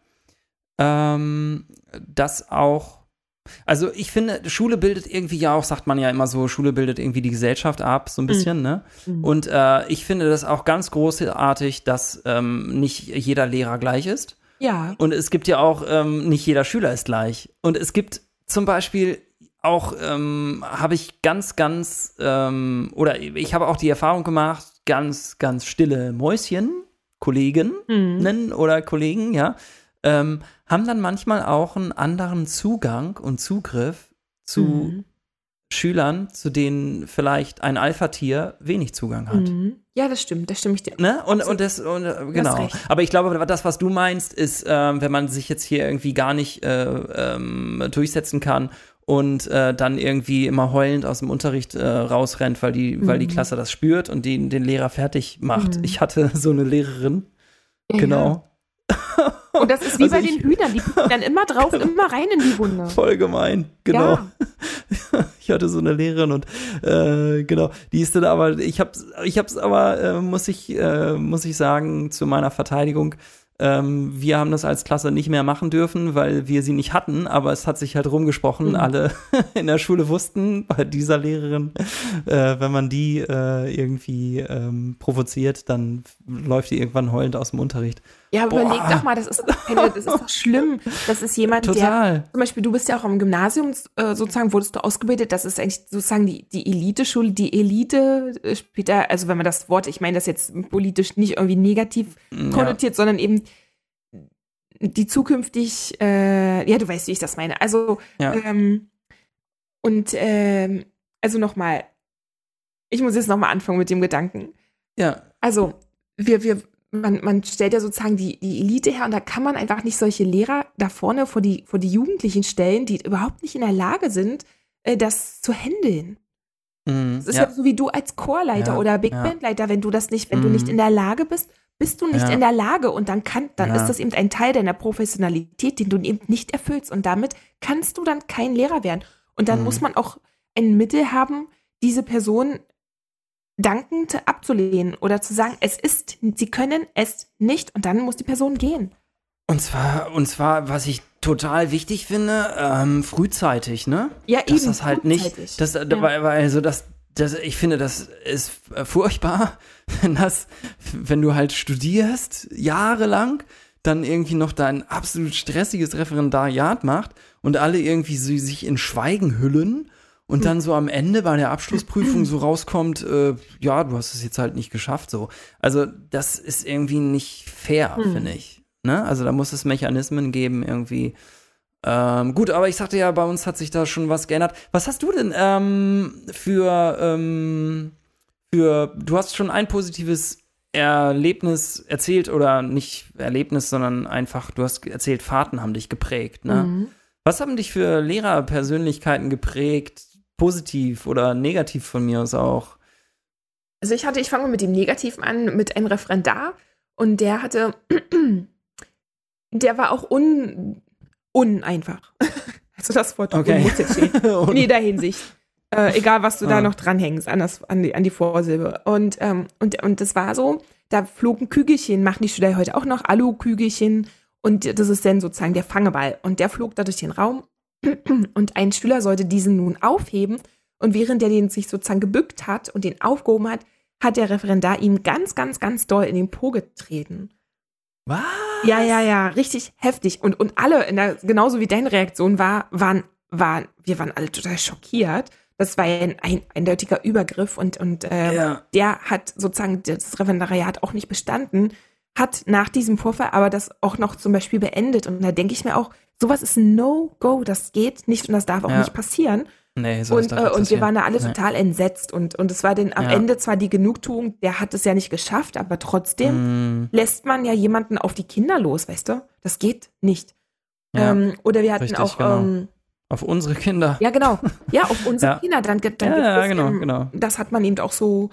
ähm, dass auch, also ich finde, Schule bildet irgendwie ja auch, sagt man ja immer so, Schule bildet irgendwie die Gesellschaft ab, so ein bisschen, ne? Mhm. Und äh, ich finde das auch ganz großartig, dass ähm, nicht jeder Lehrer gleich ist. Ja. Und es gibt ja auch, ähm, nicht jeder Schüler ist gleich. Und es gibt zum Beispiel auch, ähm, habe ich ganz, ganz, ähm, oder ich habe auch die Erfahrung gemacht, ganz, ganz stille Mäuschen, Kolleginnen Mhm. oder Kollegen, ja, ähm, haben dann manchmal auch einen anderen Zugang und Zugriff zu Mhm. Schülern, zu denen vielleicht ein Alpha-Tier wenig Zugang hat. Mhm. Ja, das stimmt, das stimme ich dir. Ne? Und, und das, und, äh, genau. Aber ich glaube, das, was du meinst, ist, ähm, wenn man sich jetzt hier irgendwie gar nicht äh, ähm, durchsetzen kann und äh, dann irgendwie immer heulend aus dem Unterricht äh, rausrennt, weil die, weil die Mhm. Klasse das spürt und die, den Lehrer fertig macht. Mhm. Ich hatte so eine Lehrerin, Ja, genau. Ja. Und das ist wie Also bei den Hühnern, die gucken dann immer drauf, immer rein in die Wunde. Voll gemein, genau. Ja. Ich hatte so eine Lehrerin und äh, genau, die ist dann aber, ich hab's, ich hab's aber, äh, muss ich, äh, muss ich sagen, zu meiner Verteidigung, ähm, wir haben das als Klasse nicht mehr machen dürfen, weil wir sie nicht hatten, aber es hat sich halt rumgesprochen. Mhm. Alle in der Schule wussten bei dieser Lehrerin, äh, wenn man die äh, irgendwie ähm, provoziert, dann läuft die irgendwann heulend aus dem Unterricht. Ja, aber Boah. überleg doch mal, das ist, das ist doch schlimm. Das ist jemand, der Total. Zum Beispiel, du bist ja auch am Gymnasium, äh, sozusagen wurdest du ausgebildet. Das ist eigentlich sozusagen die, die Elite-Schule, die Elite äh, später, also wenn man das Wort, ich meine das jetzt politisch nicht irgendwie negativ Ja. konnotiert, sondern eben die zukünftig, äh, ja, du weißt, wie ich das meine. Also, Ja. ähm, und, ähm, also nochmal, ich muss jetzt nochmal anfangen mit dem Gedanken. ja. Also, wir, wir, man, man stellt ja sozusagen die, die Elite her und da kann man einfach nicht solche Lehrer da vorne vor die, vor die Jugendlichen stellen, die überhaupt nicht in der Lage sind, äh, das zu handeln. Mhm. Das ist ja. ja. so wie du als Chorleiter Ja, oder Big ja. Bandleiter, wenn du das nicht, wenn du Mhm. nicht in der Lage bist, bist du nicht in der Lage und dann kann, dann ist das eben ein Teil deiner Professionalität, den du eben nicht erfüllst und damit kannst du dann kein Lehrer werden. Und dann Mhm. muss man auch ein Mittel haben, diese Person dankend abzulehnen oder zu sagen, es ist, sie können es nicht und dann muss die Person gehen. Und zwar, und zwar, was ich total wichtig finde, ähm, frühzeitig, ne? Ja, dass eben. das halt frühzeitig. nicht, das, Ja. weil, weil also das, das, ich finde, das ist äh, furchtbar, wenn das, wenn du halt studierst, jahrelang, dann irgendwie noch dein absolut stressiges Referendariat macht und alle irgendwie so, sich in Schweigen hüllen und dann so am Ende bei der Abschlussprüfung so rauskommt, äh, ja, du hast es jetzt halt nicht geschafft, so. Also, das ist irgendwie nicht fair, Hm. finde ich. Ne? Also, da muss es Mechanismen geben, irgendwie, ähm, gut, aber ich sagte ja, bei uns hat sich da schon was geändert. Was hast du denn ähm, für, ähm, für, du hast schon ein positives Erlebnis erzählt oder nicht Erlebnis, sondern einfach, du hast erzählt, Fahrten haben dich geprägt. Ne? Mhm. Was haben dich für Lehrerpersönlichkeiten geprägt? Positiv oder negativ von mir aus auch? Also ich hatte, ich fange mal mit dem Negativen an, mit einem Referendar und der hatte, der war auch un, uneinfach. Also das Wort Okay. muss jetzt stehen. In jeder Hinsicht. Äh, egal, was du da Ah. noch dranhängst an, das, an, die, an die Vorsilbe. Und, ähm, und, und das war so, da flogen Kügelchen, machen die Schüler heute auch noch, Alu-Kügelchen. Und das ist dann sozusagen der Fangeball. Und der flog da durch den Raum. Und ein Schüler sollte diesen nun aufheben. Und während er den sich sozusagen gebückt hat und den aufgehoben hat, hat der Referendar ihm ganz, ganz, ganz doll in den Po getreten. Was? Ja, ja, ja, richtig heftig. Und, und alle, in der, genauso wie deine Reaktion war, waren, waren, wir waren alle total schockiert. Das war ein, ein eindeutiger Übergriff und, und äh, Ja. der hat sozusagen das Referendariat auch nicht bestanden, hat nach diesem Vorfall aber das auch noch zum Beispiel beendet. Und da denke ich mir auch, sowas ist ein No-Go, das geht nicht und das darf auch Ja. nicht passieren. Nee, sowas Und, äh, und wir waren da alle Nee. total entsetzt. Und, und es war dann am Ja. Ende zwar die Genugtuung, der hat es ja nicht geschafft, aber trotzdem Mm, lässt man ja jemanden auf die Kinder los, weißt du? Das geht nicht. ja, Ähm, oder wir hatten richtig, auch, genau. ähm, auf unsere Kinder. ja genau, ja, auf unsere Ja. Kinder. Dann, dann Ja, ja, genau, eben, genau. Das hat man eben auch so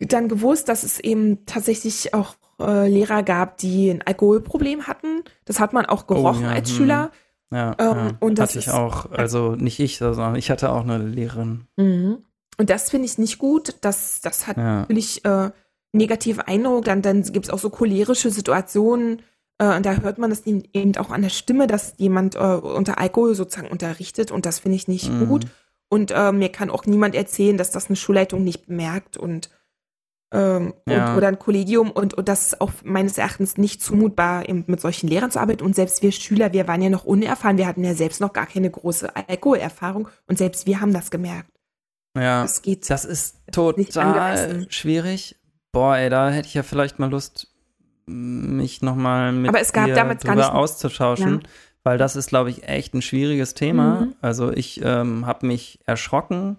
dann gewusst, dass es eben tatsächlich auch äh, Lehrer gab, die ein Alkoholproblem hatten. Das hat man auch gerochen Oh, ja, als hm. Schüler. Ja, Ähm, ja. und das hatte ich auch, also nicht ich, sondern ich hatte auch eine Lehrerin. Mhm. Und das finde ich nicht gut. Das, das hat Ja. natürlich äh, negative Eindruck. Dann, dann gibt es auch so cholerische Situationen. Äh, und da hört man das eben eben auch an der Stimme, dass jemand äh, unter Alkohol sozusagen unterrichtet. Und das finde ich nicht Mhm. gut. Und äh, mir kann auch niemand erzählen, dass das eine Schulleitung nicht bemerkt und, ähm, Ja. und oder ein Kollegium. Und, und das ist auch meines Erachtens nicht zumutbar, eben mit solchen Lehrern zu arbeiten. Und selbst wir Schüler, wir waren ja noch unerfahren. Wir hatten ja selbst noch gar keine große Alkoholerfahrung. Und selbst wir haben das gemerkt. Ja, Das geht. das ist total schwierig. Boah, ey, da hätte ich ja vielleicht mal Lust, mich nochmal mit Aber es gab dir damals gar drüber nicht- auszutauschen, weil das ist, glaube ich, echt ein schwieriges Thema. Mhm. Also ich ähm, habe mich erschrocken,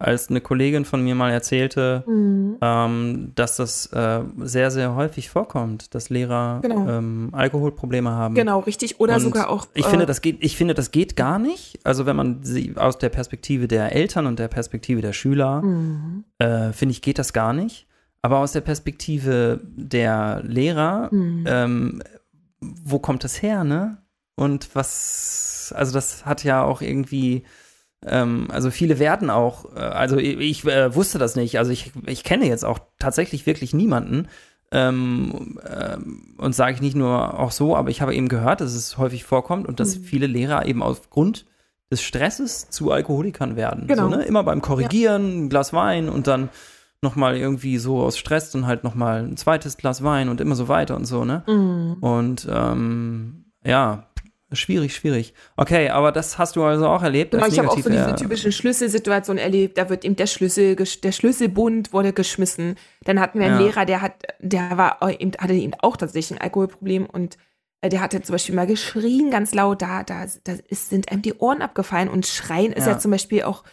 als eine Kollegin von mir mal erzählte, Mhm. ähm, dass das äh, sehr, sehr häufig vorkommt, dass Lehrer Genau. ähm, Alkoholprobleme haben. Genau, richtig. Oder Und sogar auch. Ich äh, finde, das geht, ich finde, das geht gar nicht. Also wenn man sie aus der Perspektive der Eltern und der Perspektive der Schüler, Mhm. äh, finde ich, geht das gar nicht. Aber aus der Perspektive der Lehrer, Mhm. ähm, wo kommt das her, ne? Und was, also das hat ja auch irgendwie, ähm, also viele werden auch, äh, also ich, ich äh, wusste das nicht, also ich, ich kenne jetzt auch tatsächlich wirklich niemanden, ähm, ähm, und sage ich nicht nur auch so, aber ich habe eben gehört, dass es häufig vorkommt und dass Mhm. viele Lehrer eben aufgrund des Stresses zu Alkoholikern werden. Genau. So, ne? Immer beim Korrigieren, ein Glas Wein und dann nochmal irgendwie so aus Stress dann halt nochmal ein zweites Glas Wein und immer so weiter und so, ne? Mhm. Und ähm, ja, schwierig, schwierig. Okay, aber das hast du also auch erlebt. Als ich habe auch so diese typischen Schlüsselsituationen erlebt. Da wird eben der Schlüssel, der Schlüsselbund wurde geschmissen. Dann hatten wir einen Ja. Lehrer, der hat, der war äh, eben, hatte eben auch tatsächlich ein Alkoholproblem und äh, der hatte zum Beispiel mal geschrien ganz laut. Da, da, da ist, sind einem die Ohren abgefallen und Schreien ist ja, Ja. zum Beispiel auch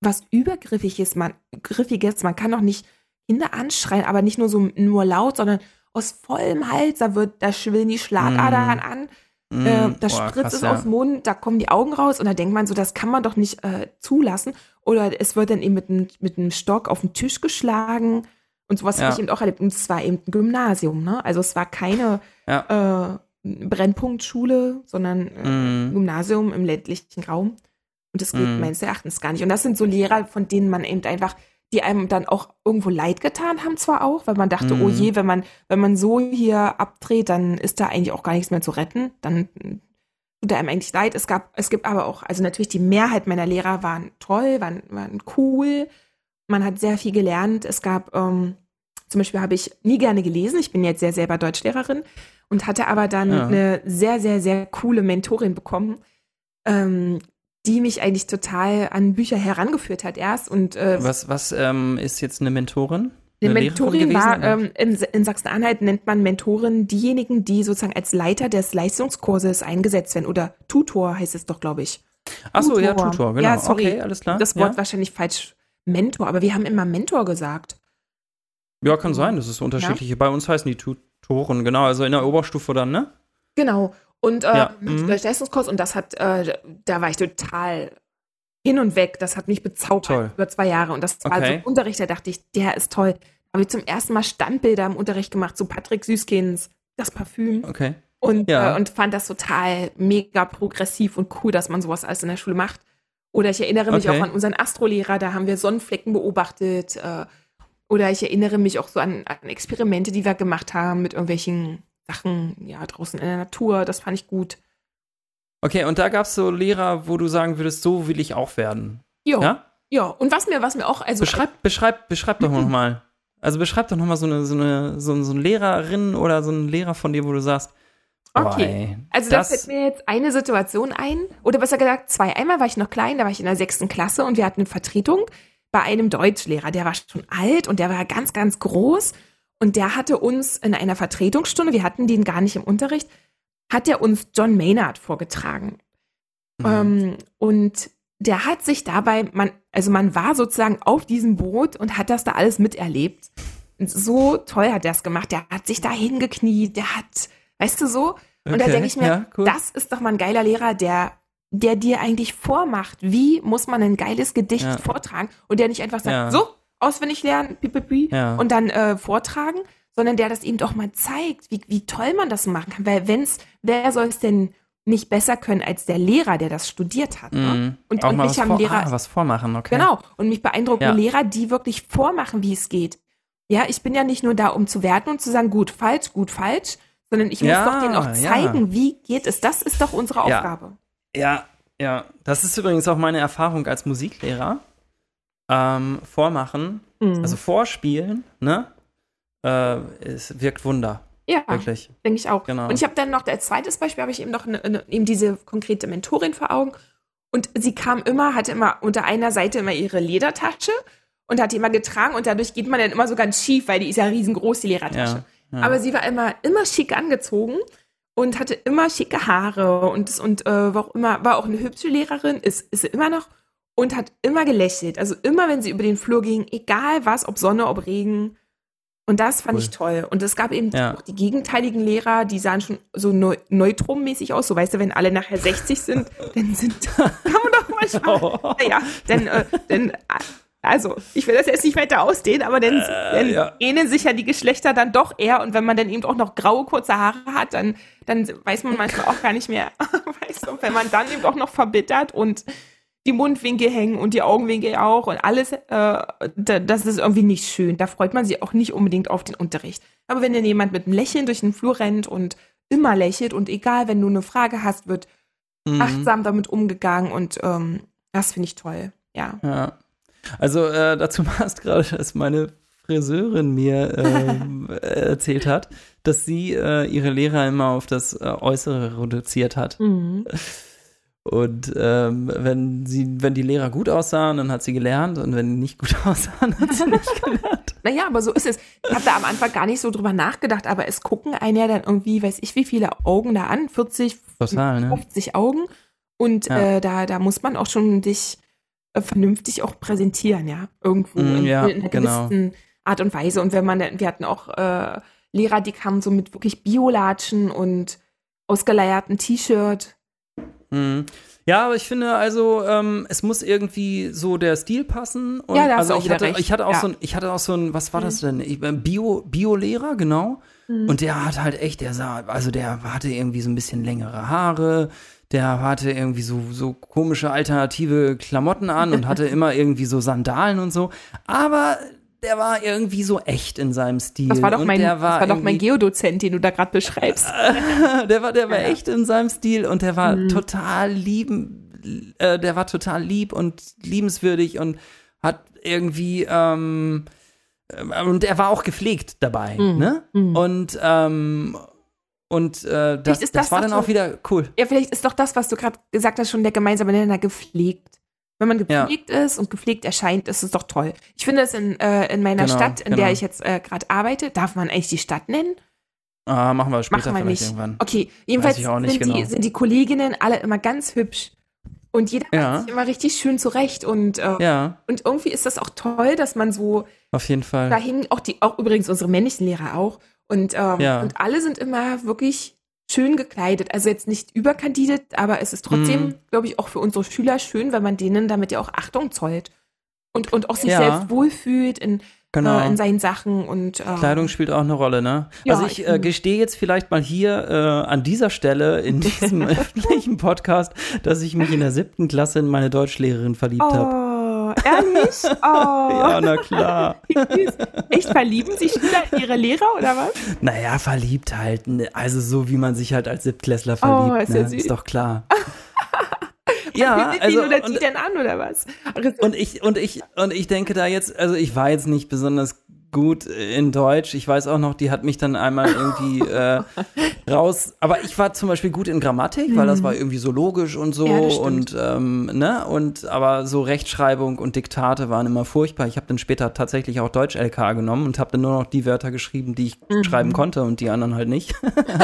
was übergriffiges, man, griffiges. Man kann doch nicht Kinder anschreien, aber nicht nur so nur laut, sondern aus vollem Hals. Da wird, da schwillen die Schlagadern Mm. an. Mh, Äh, da boah, spritzt es ja. aus dem Mund, da kommen die Augen raus und da denkt man so, das kann man doch nicht äh, zulassen. Oder es wird dann eben mit einem mit einem Stock auf den Tisch geschlagen. Und sowas Ja. habe ich eben auch erlebt. Und es war eben ein Gymnasium, ne? Also es war keine äh, Brennpunktschule, sondern Mhm. Gymnasium im ländlichen Raum. Und das geht Mhm. meines Erachtens gar nicht. Und das sind so Lehrer, von denen man eben einfach, die einem dann auch irgendwo leid getan haben, zwar auch, weil man dachte, Mhm. oh je, wenn man, wenn man so hier abdreht, dann ist da eigentlich auch gar nichts mehr zu retten. Dann tut einem eigentlich leid. Es gab, es gibt aber auch, also natürlich die Mehrheit meiner Lehrer waren toll, waren, waren cool. Man hat sehr viel gelernt. Es gab, ähm, zum Beispiel habe ich nie gerne gelesen. Ich bin jetzt sehr selber Deutschlehrerin und hatte aber dann Ja. eine sehr, sehr, sehr coole Mentorin bekommen, ähm, die mich eigentlich total an Bücher herangeführt hat erst. Und äh, Was, was ähm, ist jetzt eine Mentorin? eine Lehrerin Mentorin gewesen, war, ähm, in, in Sachsen-Anhalt nennt man Mentorin diejenigen, die sozusagen als Leiter des Leistungskurses eingesetzt werden. Oder Tutor heißt es doch, glaube ich. Ach so, ja, Tutor. Genau. Ja, sorry. Okay, alles klar. Das Wort ja. wahrscheinlich falsch. Mentor, aber wir haben immer Mentor gesagt. Ja, kann sein, das ist unterschiedliche. Ja. Bei uns heißen die Tutoren, genau, also in der Oberstufe dann, ne? Genau. Und äh, ja. mhm. Leistungskurs und das hat, äh, da war ich total hin und weg. Das hat mich bezaubert toll. über zwei Jahre. Und das war okay. so Unterricht, da dachte ich, der ist toll. Da habe ich zum ersten Mal Standbilder im Unterricht gemacht zu Patrick Süßkins, das Parfüm. Okay. Und, ja. äh, und fand das total mega progressiv und cool, dass man sowas alles in der Schule macht. Oder ich erinnere mich okay. auch an unseren Astrolehrer, da haben wir Sonnenflecken beobachtet. Äh, oder ich erinnere mich auch so an, an, Experimente, die wir gemacht haben mit irgendwelchen Sachen, ja, draußen in der Natur. Das fand ich gut. Okay, und da gab es so Lehrer, wo du sagen würdest, so will ich auch werden. Jo. Ja. Ja, und was mir, was mir auch, also. Beschreib, beschreib, beschreib doch noch mal. Also beschreib doch noch mal so eine, so eine, so, so eine Lehrerin oder so einen Lehrer von dir, wo du sagst, Okay. Oh, also da fällt mir jetzt eine Situation ein, oder besser gesagt zwei. Einmal war ich noch klein, da war ich in der sechsten Klasse und wir hatten eine Vertretung bei einem Deutschlehrer. Der war schon alt und der war ganz, ganz groß. Und der hatte uns in einer Vertretungsstunde, wir hatten den gar nicht im Unterricht, hat er uns John Maynard vorgetragen. Mhm. Ähm, und der hat sich dabei, man, also man war sozusagen auf diesem Boot und hat das da alles miterlebt. Und so toll hat er es gemacht. Der hat sich da hingekniet, der hat, weißt du so? Und okay, da denke ich mir, ja, cool. das ist doch mal ein geiler Lehrer, der, der dir eigentlich vormacht, wie muss man ein geiles Gedicht ja. vortragen und der nicht einfach sagt, ja. so, auswendig lernen, ja. und dann äh, vortragen, sondern der das eben doch mal zeigt, wie, wie toll man das machen kann. Weil wenn's, wer soll es denn nicht besser können als der Lehrer, der das studiert hat. Ne? Mm, und, und mich haben vor, Lehrer ah, was vormachen, okay. Genau. Und mich beeindrucken ja. Lehrer, die wirklich vormachen, wie es geht. Ja, ich bin ja nicht nur da, um zu werten und zu sagen, gut, falsch, gut, falsch, sondern ich muss ja, doch denen auch zeigen, ja. wie geht es. Das ist doch unsere Aufgabe. Ja, ja. Das ist übrigens auch meine Erfahrung als Musiklehrer. Ähm, vormachen, mhm. also vorspielen, ne? Äh, es wirkt Wunder. Ja, wirklich. Denke ich auch. Genau. Und ich habe dann noch, als zweites Beispiel habe ich eben noch eine, eine, eben diese konkrete Mentorin vor Augen. Und sie kam immer, hatte immer unter einer Seite immer ihre Ledertasche und hat die immer getragen und dadurch geht man dann immer so ganz schief, weil die ist ja riesengroß, die Lehrertasche. Ja. Aber sie war immer, immer schick angezogen und hatte immer schicke Haare und, und äh, war, auch immer, war auch eine hübsche Lehrerin, ist, ist sie immer noch und hat immer gelächelt. Also immer, wenn sie über den Flur ging, egal was, ob Sonne, ob Regen. Und das fand cool. ich toll. Und es gab eben ja. auch die gegenteiligen Lehrer, die sahen schon so neu neutrum-mäßig aus. So weißt du, wenn alle nachher 60 sind, dann sind, kann man doch mal schauen. Oh. Naja, dann, äh, dann also, ich will das jetzt nicht weiter ausdehnen, aber dann, äh, dann ja. ähneln sich ja die Geschlechter dann doch eher. Und wenn man dann eben auch noch graue, kurze Haare hat, dann, dann weiß man manchmal auch gar nicht mehr. weißt du, wenn man dann eben auch noch verbittert und die Mundwinkel hängen und die Augenwinkel auch und alles, äh, das ist irgendwie nicht schön. Da freut man sich auch nicht unbedingt auf den Unterricht. Aber wenn dann jemand mit einem Lächeln durch den Flur rennt und immer lächelt und egal, wenn du eine Frage hast, wird mhm. achtsam damit umgegangen und ähm, das finde ich toll. Ja. Ja. Also äh, dazu passt gerade, dass meine Friseurin mir äh, erzählt hat, dass sie äh, ihre Lehrer immer auf das äh, Äußere reduziert hat. Mhm. Und ähm, wenn sie, wenn die Lehrer gut aussahen, dann hat sie gelernt und wenn die nicht gut aussahen, hat sie nicht gelernt. naja, aber so ist es. Ich habe da am Anfang gar nicht so drüber nachgedacht, aber es gucken einen ja dann irgendwie, weiß ich, wie viele Augen da an, 40, Total, 50 ne? Augen. Und ja. äh, da, da muss man auch schon dich äh, vernünftig auch präsentieren, ja, irgendwo mm, in, ja, in, einer genau. gewissen Art und Weise. Und wenn man, wir hatten auch äh, Lehrer, die kamen so mit wirklich Biolatschen und ausgeleierten T-Shirt. Mm. Ja, aber ich finde also, ähm, es muss irgendwie so der Stil passen. Und ja, da also ich hatte, recht. ich hatte auch ja. so ein, ich hatte auch so ein, was war das mhm. denn? Ich, äh, Bio, Bio-Lehrer, genau. Mhm. Und der hat halt echt, der sah, also der hatte irgendwie so ein bisschen längere Haare, der hatte irgendwie so, so komische alternative Klamotten an und hatte immer irgendwie so Sandalen und so. Aber der war irgendwie so echt in seinem Stil. Das war doch mein, war war doch mein Geodozent, den du da gerade beschreibst. der war, der war ja. echt in seinem Stil und der war mhm. total lieben, äh, der war total lieb und liebenswürdig und hat irgendwie, ähm, äh, und er war auch gepflegt dabei, mhm. ne? Mhm. Und, ähm, und äh, das, das, das war dann auch wieder cool. Ja, vielleicht ist doch das, was du gerade gesagt hast, schon der gemeinsame Nenner gepflegt. Wenn man gepflegt ja. ist und gepflegt erscheint, ist es doch toll. Ich finde es in, äh, in meiner genau, Stadt, in genau. der ich jetzt äh, gerade arbeite, darf man eigentlich die Stadt nennen? Ah, machen wir später machen wir vielleicht nicht. irgendwann. Okay, jedenfalls sind, genau. die, sind die Kolleginnen alle immer ganz hübsch. Und jeder ja. macht sich immer richtig schön zurecht. Und, äh, ja. und irgendwie ist das auch toll, dass man so Auf jeden Fall. Da hingen auch die, auch übrigens unsere männlichen Lehrer auch. Und, ähm, Ja. und alle sind immer wirklich schön gekleidet. Also jetzt nicht überkandidet, aber es ist trotzdem, Mhm. glaube ich, auch für unsere Schüler schön, weil man denen damit ja auch Achtung zollt. Und, und auch sich Ja. selbst wohlfühlt in, Genau. äh, in seinen Sachen und ähm, Kleidung spielt auch eine Rolle, ne? Ja, also ich äh, gestehe jetzt vielleicht mal hier äh, an dieser Stelle in diesem öffentlichen Podcast, dass ich mich in der siebten Klasse in meine Deutschlehrerin verliebt habe. Oh, ehrlich? Oh. Ja, na klar. Echt verlieben sich Schüler in ihre Lehrer oder was? Naja, verliebt halt. ne? Also so wie man sich halt als Siebtklässler Oh, verliebt, ist ja ne? Ist doch klar. ja, Wie also oder die denn an oder was? Und ich und ich und ich denke da jetzt, also ich war jetzt nicht besonders gut in Deutsch. Ich weiß auch noch, die hat mich dann einmal irgendwie äh, raus. Aber ich war zum Beispiel gut in Grammatik, weil das war irgendwie so logisch und so Mhm. Ja, das und ähm, ne und aber so Rechtschreibung und Diktate waren immer furchtbar. Ich habe dann später tatsächlich auch Deutsch LK genommen und habe dann nur noch die Wörter geschrieben, die ich Mhm. schreiben konnte und die anderen halt nicht.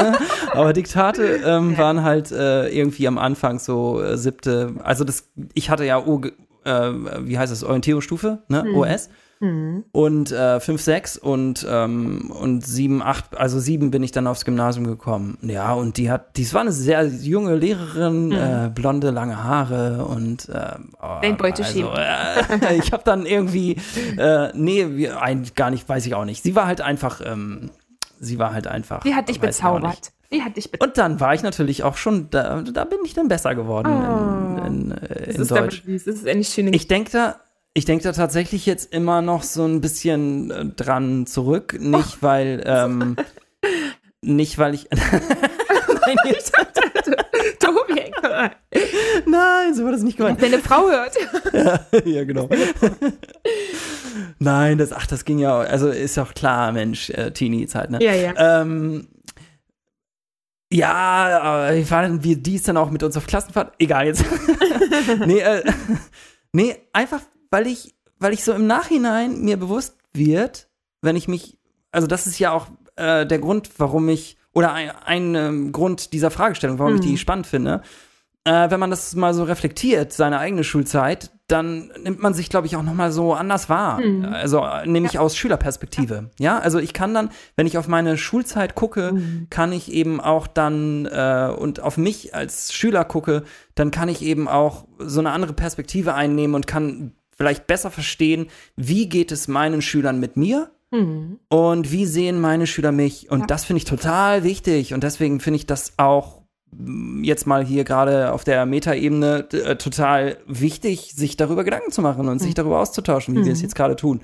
aber Diktate ähm, waren halt äh, irgendwie am Anfang so äh, siebte. Also das, ich hatte ja O, äh, wie heißt es Orientierungsstufe, ne OS Hm. und äh, 5, 6 und, ähm, und 7, 8, also 7 bin ich dann aufs Gymnasium gekommen. Ja, und die hat, dies war eine sehr junge Lehrerin, äh, blonde, lange Haare und ähm, oh, Beuteschema. Also, äh, ich habe dann irgendwie, äh, nee, wie, ein, gar nicht, weiß ich auch nicht. Sie war halt einfach, ähm, sie war halt einfach. Die hat dich bezaubert. Die hat dich bezaubert. Und dann war ich natürlich auch schon, da, da bin ich dann besser geworden Oh. in, in, äh, Das in ist aber Deutsch. süß. Das ist eine schöne Ich denke da, ich denke da tatsächlich jetzt immer noch so ein bisschen äh, dran zurück, nicht weil, ähm, nicht weil ich, nein, jetzt, Tobi, nein, so war das nicht gemeint. Deine Frau hört. ja, genau. nein, das, ach, das ging ja, also ist doch klar, Mensch, äh, Teenie-Zeit, ne? Ja, ja. Ähm, ja, aber wir fahren wir dies dann auch mit uns auf Klassenfahrt. Egal jetzt. nee, äh, nee, einfach, weil ich, weil ich so im Nachhinein mir bewusst wird, wenn ich mich, also das ist ja auch äh, der Grund, warum ich, oder ein, ein ähm, Grund dieser Fragestellung, warum ich die spannend finde. Äh, wenn man das mal so reflektiert, seine eigene Schulzeit, dann nimmt man sich, glaube ich, auch noch mal so anders wahr. Also äh, nämlich aus Schülerperspektive. Ja, also ich kann dann, wenn ich auf meine Schulzeit gucke, kann ich eben auch dann äh, und auf mich als Schüler gucke, dann kann ich eben auch so eine andere Perspektive einnehmen und kann vielleicht besser verstehen, wie geht es meinen Schülern mit mir Hm. und wie sehen meine Schüler mich? Und Ja. das finde ich total wichtig. Und deswegen finde ich das auch mm, jetzt mal hier gerade auf der Metaebene äh, total wichtig, sich darüber Gedanken zu machen und sich darüber auszutauschen, wie wir es Mhm. jetzt gerade tun.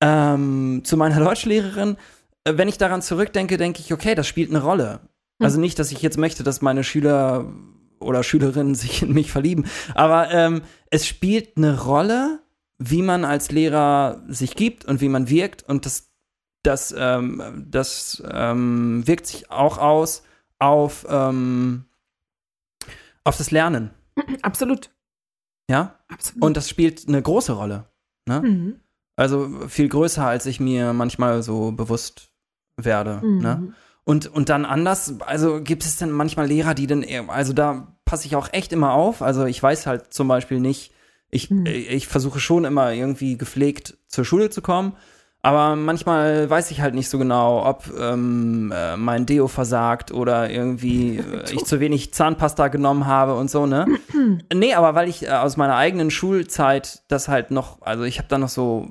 Ähm, zu meiner Deutschlehrerin, äh, wenn ich daran zurückdenke, denke ich, okay, das spielt eine Rolle. Also nicht, dass ich jetzt möchte, dass meine Schüler oder Schülerinnen sich in mich verlieben, aber ähm, es spielt eine Rolle, wie man als Lehrer sich gibt und wie man wirkt und das, das, ähm, das ähm, wirkt sich auch aus auf, ähm, auf das Lernen, Absolut. ja? Absolut. Und das spielt eine große Rolle. Ne? Mhm. Also viel größer, als ich mir manchmal so bewusst werde. Mhm. Ne? Und, und dann anders, also gibt es denn manchmal Lehrer, die dann, eher- also da passe ich auch echt immer auf. Also ich weiß halt zum Beispiel nicht, ich, Hm. ich versuche schon immer irgendwie gepflegt zur Schule zu kommen. Aber manchmal weiß ich halt nicht so genau, ob ähm, äh, mein Deo versagt oder irgendwie äh, ich zu wenig Zahnpasta genommen habe und so, ne? nee, aber weil ich äh, aus meiner eigenen Schulzeit das halt noch, also ich habe da noch so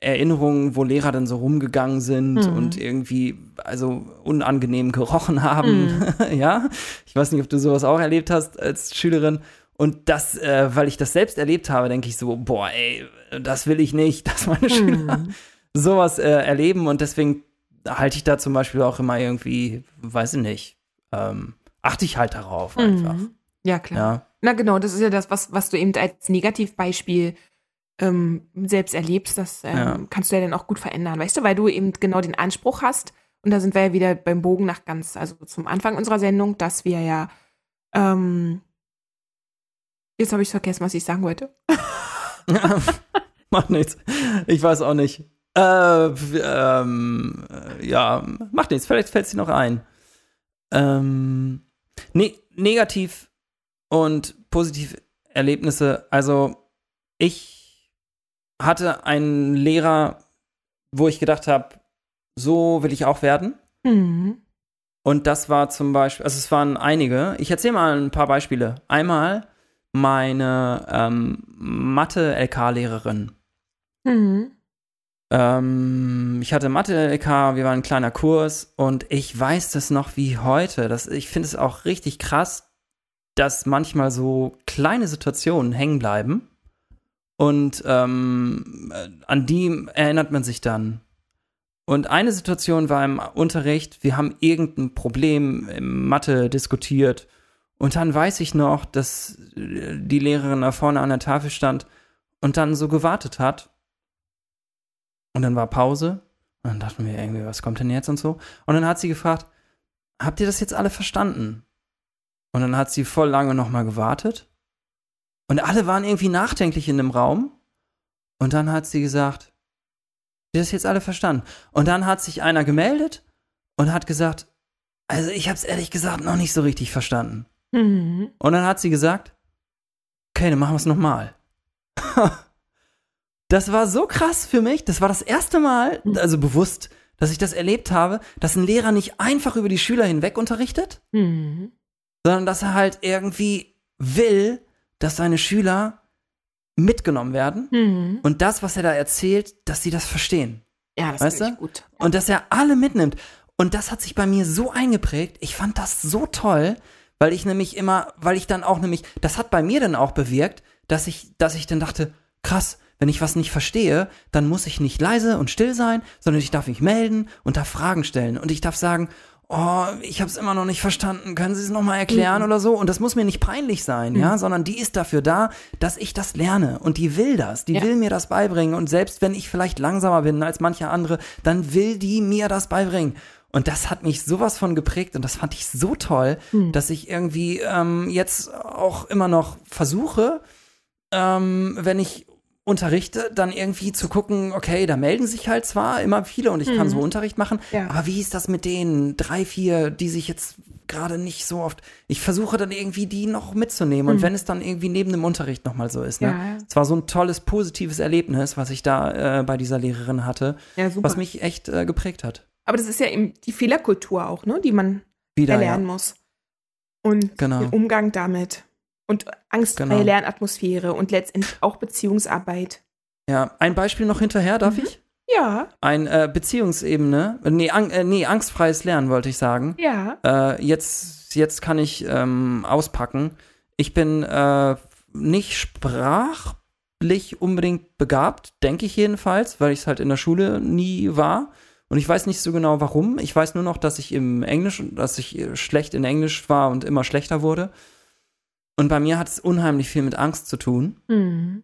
Erinnerungen, wo Lehrer dann so rumgegangen sind Mhm. und irgendwie, also unangenehm gerochen haben. ja, ich weiß nicht, ob du sowas auch erlebt hast als Schülerin. Und das, äh, weil ich das selbst erlebt habe, denke ich so, boah, ey, das will ich nicht, dass meine Schüler Mhm. sowas äh, erleben. Und deswegen halte ich da zum Beispiel auch immer irgendwie, weiß ich nicht, ähm, achte ich halt darauf einfach. Mhm. Ja, klar. Ja. Na genau, das ist ja das, was, was du eben als Negativbeispiel ähm, selbst erlebst. Das ähm, Ja. kannst du ja dann auch gut verändern, weißt du, weil du eben genau den Anspruch hast. Und da sind wir ja wieder beim Bogen nach ganz, also zum Anfang unserer Sendung, dass wir ja, ähm, jetzt habe ich vergessen, was ich sagen wollte. macht nichts. Ich weiß auch nicht. Äh, ähm, äh, ja, macht nichts. Vielleicht fällt es dir noch ein. Ähm, ne negativ und positiv Erlebnisse. Also, ich hatte einen Lehrer wo ich gedacht habe, so will ich auch werden. Mhm. Und das war zum Beispiel, also es waren einige. Ich erzähle mal ein paar Beispiele. Einmal meine ähm, Mathe-LK-Lehrerin. Mhm. Ähm, ich hatte Mathe-LK, wir waren ein kleiner Kurs und ich weiß das noch wie heute. Das, ich finde es auch richtig krass, dass manchmal so kleine Situationen hängen bleiben und ähm, an die erinnert man sich dann. Und eine Situation war im Unterricht, wir haben irgendein Problem im Mathe diskutiert und dann weiß ich noch, dass die Lehrerin da vorne an der Tafel stand und dann so gewartet hat und dann war Pause. Und dann dachten wir irgendwie, was kommt denn jetzt und so. Und dann hat sie gefragt, habt ihr das jetzt alle verstanden? Und dann hat sie voll lange nochmal gewartet. Und alle waren irgendwie nachdenklich in dem Raum. Und dann hat sie gesagt, ihr das jetzt alle verstanden? Und dann hat sich einer gemeldet und hat gesagt, also ich habe es ehrlich gesagt noch nicht so richtig verstanden. Mhm. Und dann hat sie gesagt, okay, dann machen wir es nochmal. das war so krass für mich. Das war das erste Mal, also bewusst, dass ich das erlebt habe, dass ein Lehrer nicht einfach über die Schüler hinweg unterrichtet, Mhm. sondern dass er halt irgendwie will, dass seine Schüler mitgenommen werden Mhm. und das, was er da erzählt, dass sie das verstehen. Ja, das Weißt du? gut. Und dass er alle mitnimmt. Und das hat sich bei mir so eingeprägt. Ich fand das so toll, weil ich nämlich immer, weil ich dann auch nämlich, das hat bei mir dann auch bewirkt, dass ich, dass ich dann dachte, krass, wenn ich was nicht verstehe, dann muss ich nicht leise und still sein, sondern ich darf mich melden und darf Fragen stellen. Und ich darf sagen, oh, ich habe es immer noch nicht verstanden, können Sie es nochmal erklären oder so? Und das muss mir nicht peinlich sein, ja, sondern die ist dafür da, dass ich das lerne. Und die will das, die Ja. will mir das beibringen. Und selbst wenn ich vielleicht langsamer bin als manche andere, dann will die mir das beibringen. Und das hat mich sowas von geprägt und das fand ich so toll, dass ich irgendwie ähm, jetzt auch immer noch versuche, ähm, wenn ich unterrichte, dann irgendwie zu gucken, okay, da melden sich halt zwar immer viele und ich kann so Unterricht machen, Ja. aber wie ist das mit den drei, vier, die sich jetzt gerade nicht so oft, ich versuche dann irgendwie die noch mitzunehmen und wenn es dann irgendwie neben dem Unterricht nochmal so ist, ne? Ja. Es war so ein tolles, positives Erlebnis, was ich da äh, bei dieser Lehrerin hatte, Ja, was mich echt äh, geprägt hat. Aber das ist ja eben die Fehlerkultur auch, ne, die man Wieder, erlernen ja. muss. Und Genau. den Umgang damit. Und angstfreie Genau. Lernatmosphäre und letztendlich auch Beziehungsarbeit. Ja, ein Beispiel noch hinterher, darf ich? Ja, Ein äh, Beziehungsebene, äh, nee, ang äh, nee, angstfreies Lernen wollte ich sagen. ja. Äh, jetzt, jetzt kann ich ähm, auspacken. Ich bin äh, nicht sprachlich unbedingt begabt, denke ich jedenfalls, weil ich es halt in der Schule nie war. Und ich weiß nicht so genau warum. Ich weiß nur noch, dass ich im Englisch, dass ich äh, schlecht in Englisch war und immer schlechter wurde. Und bei mir hat es unheimlich viel mit Angst zu tun. Mhm.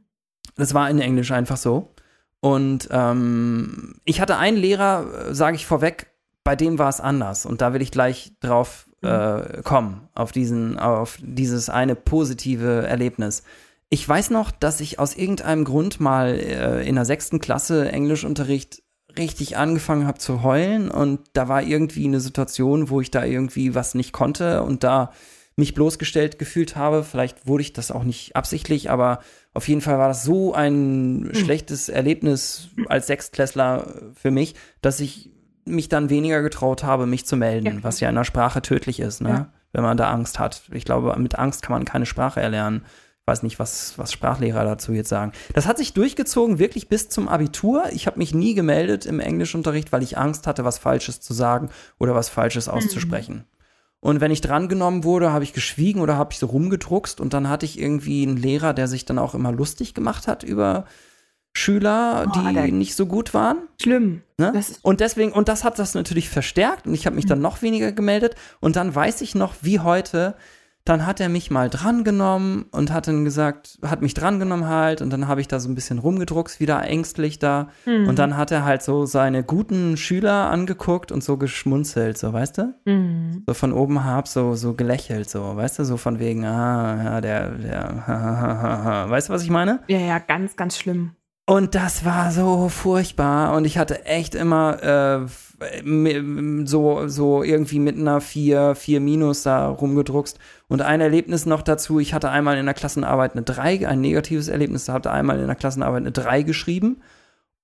Das war in Englisch einfach so. Und ähm, ich hatte einen Lehrer, sage ich vorweg, bei dem war es anders. Und da will ich gleich drauf äh, kommen, auf, diesen, auf dieses eine positive Erlebnis. Ich weiß noch, dass ich aus irgendeinem Grund mal äh, in der sechsten Klasse Englischunterricht richtig angefangen habe zu heulen und da war irgendwie eine Situation, wo ich da irgendwie was nicht konnte und da mich bloßgestellt gefühlt habe. Vielleicht wurde ich das auch nicht absichtlich, aber auf jeden Fall war das so ein schlechtes Erlebnis als Sechstklässler für mich, dass ich mich dann weniger getraut habe, mich zu melden, Ja. was ja in der Sprache tödlich ist, ne? Ja. wenn man da Angst hat. Ich glaube, mit Angst kann man keine Sprache erlernen. Ich weiß nicht, was, was Sprachlehrer dazu jetzt sagen. Das hat sich durchgezogen, wirklich bis zum Abitur. Ich habe mich nie gemeldet im Englischunterricht, weil ich Angst hatte, was Falsches zu sagen oder was Falsches auszusprechen. Und wenn ich drangenommen wurde, habe ich geschwiegen oder habe ich so rumgedruckst und dann hatte ich irgendwie einen Lehrer, der sich dann auch immer lustig gemacht hat über Schüler, Oh, die nicht so gut waren. Schlimm. Ne? Und deswegen, und das hat das natürlich verstärkt und ich habe mich dann noch weniger gemeldet. Und dann weiß ich noch, wie heute, dann hat er mich mal drangenommen und hat dann gesagt, hat mich drangenommen halt und dann habe ich da so ein bisschen rumgedruckt, wieder ängstlich da. Mhm. Und dann hat er halt so seine guten Schüler angeguckt und so geschmunzelt, so, weißt du? Mhm. So von oben herab so, so gelächelt, so, weißt du? So von wegen, ah, ja, der, der, weißt du, was ich meine? Ja, ja, ganz, ganz schlimm. Und das war so furchtbar und ich hatte echt immer äh, so, so irgendwie mit einer 4, 4 Minus da rumgedruckst. Und ein Erlebnis noch dazu, ich hatte einmal in der Klassenarbeit eine 3, ein negatives Erlebnis, da hatte einmal in der Klassenarbeit eine 3 geschrieben.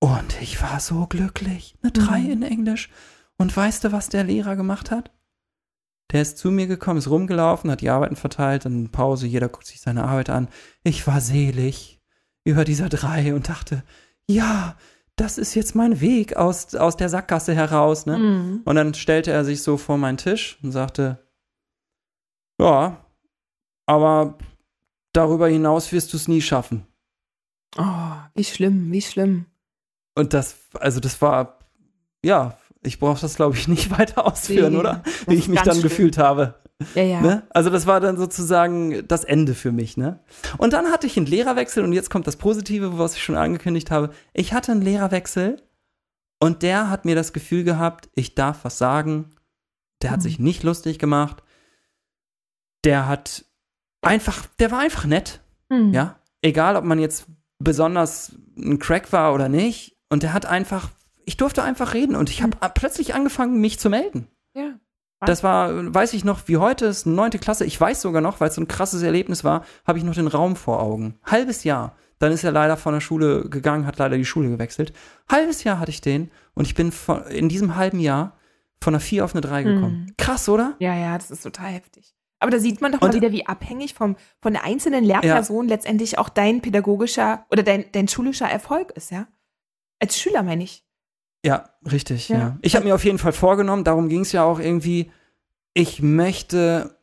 Und ich war so glücklich. Eine 3 Mhm. in Englisch. Und weißt du, was der Lehrer gemacht hat? Der ist zu mir gekommen, ist rumgelaufen, hat die Arbeiten verteilt, dann Pause, jeder guckt sich seine Arbeit an. Ich war selig über dieser 3 und dachte, ja, das ist jetzt mein Weg aus, aus der Sackgasse heraus, ne? Mhm. Und dann stellte er sich so vor meinen Tisch und sagte, ja, aber darüber hinaus wirst du es nie schaffen. Oh, wie schlimm, wie schlimm. Und das, also das war, ja, ich brauche das, glaube ich, nicht weiter ausführen, Nee, oder? Wie ich mich dann schlimm. gefühlt habe. Ja, ja. Ne? Also das war dann sozusagen das Ende für mich, ne? Und dann hatte ich einen Lehrerwechsel und jetzt kommt das Positive, was ich schon angekündigt habe. Ich hatte einen Lehrerwechsel und der hat mir das Gefühl gehabt, ich darf was sagen. Der hat Mhm. sich nicht lustig gemacht. Der hat einfach, der war einfach nett, Mhm. ja? Egal, ob man jetzt besonders ein Crack war oder nicht. Und der hat einfach, ich durfte einfach reden und ich habe plötzlich angefangen, mich zu melden. ja. Das war, weiß ich noch, wie heute ist neunte Klasse. Ich weiß sogar noch, weil es so ein krasses Erlebnis war, habe ich noch den Raum vor Augen. Halbes Jahr. Dann ist er leider von der Schule gegangen, hat leider die Schule gewechselt. Halbes Jahr hatte ich den und ich bin von, in diesem halben Jahr von einer 4 auf eine 3 gekommen. Mhm. Krass, oder? Ja, ja, das ist total heftig. Aber da sieht man doch Und- mal wieder, wie abhängig vom, von der einzelnen Lehrperson letztendlich auch dein pädagogischer oder dein, dein schulischer Erfolg ist, ja? Als Schüler meine ich. Ja, richtig, ja. Ja. Ich habe mir auf jeden Fall vorgenommen, darum ging es ja auch irgendwie, ich möchte,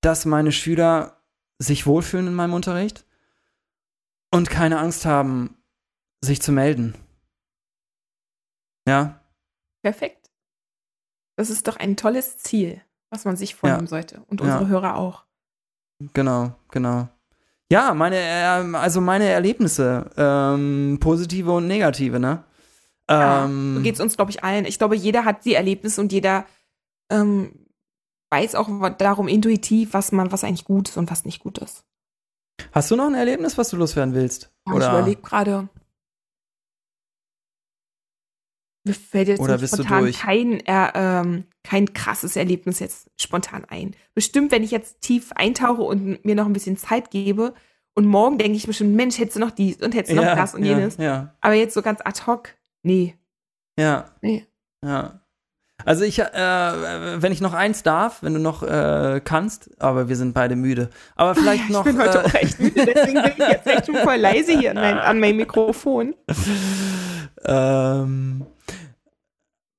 dass meine Schüler sich wohlfühlen in meinem Unterricht und keine Angst haben, sich zu melden. Ja, Perfekt. Das ist doch ein tolles Ziel, was man sich vornehmen sollte. Und Ja. unsere Hörer auch. genau, genau. Ja, meine, ähm, also meine Erlebnisse, ähm, positive und negative, ne? Ja, Ähm, so geht es uns, glaube ich, allen. Ich glaube, jeder hat die Erlebnisse und jeder ähm, weiß auch darum intuitiv, was man, was eigentlich gut ist und was nicht gut ist. hast du noch ein Erlebnis, was du loswerden willst? Ja, Ich überlege gerade. Mir fällt jetzt Oder spontan kein, äh, ähm, kein krasses Erlebnis jetzt spontan ein. Bestimmt, wenn ich jetzt tief eintauche und mir noch ein bisschen Zeit gebe und morgen denke ich bestimmt, Mensch, hättest du noch dies und hättest du noch das und ja, jenes. Ja, Aber jetzt so ganz ad hoc, nee. ja. Nee. Ja. Also ich, äh, wenn ich noch eins darf, wenn du noch äh, kannst, aber wir sind beide müde. Aber vielleicht ich noch. bin heute äh, auch echt müde, deswegen bin ich jetzt echt schon voll leise hier an, mein, an meinem Mikrofon. ähm,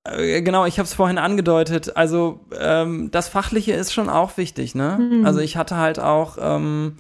äh, genau, ich habe es vorhin angedeutet. Also ähm, das Fachliche ist schon auch wichtig, ne? Mhm. Also ich hatte halt auch ähm,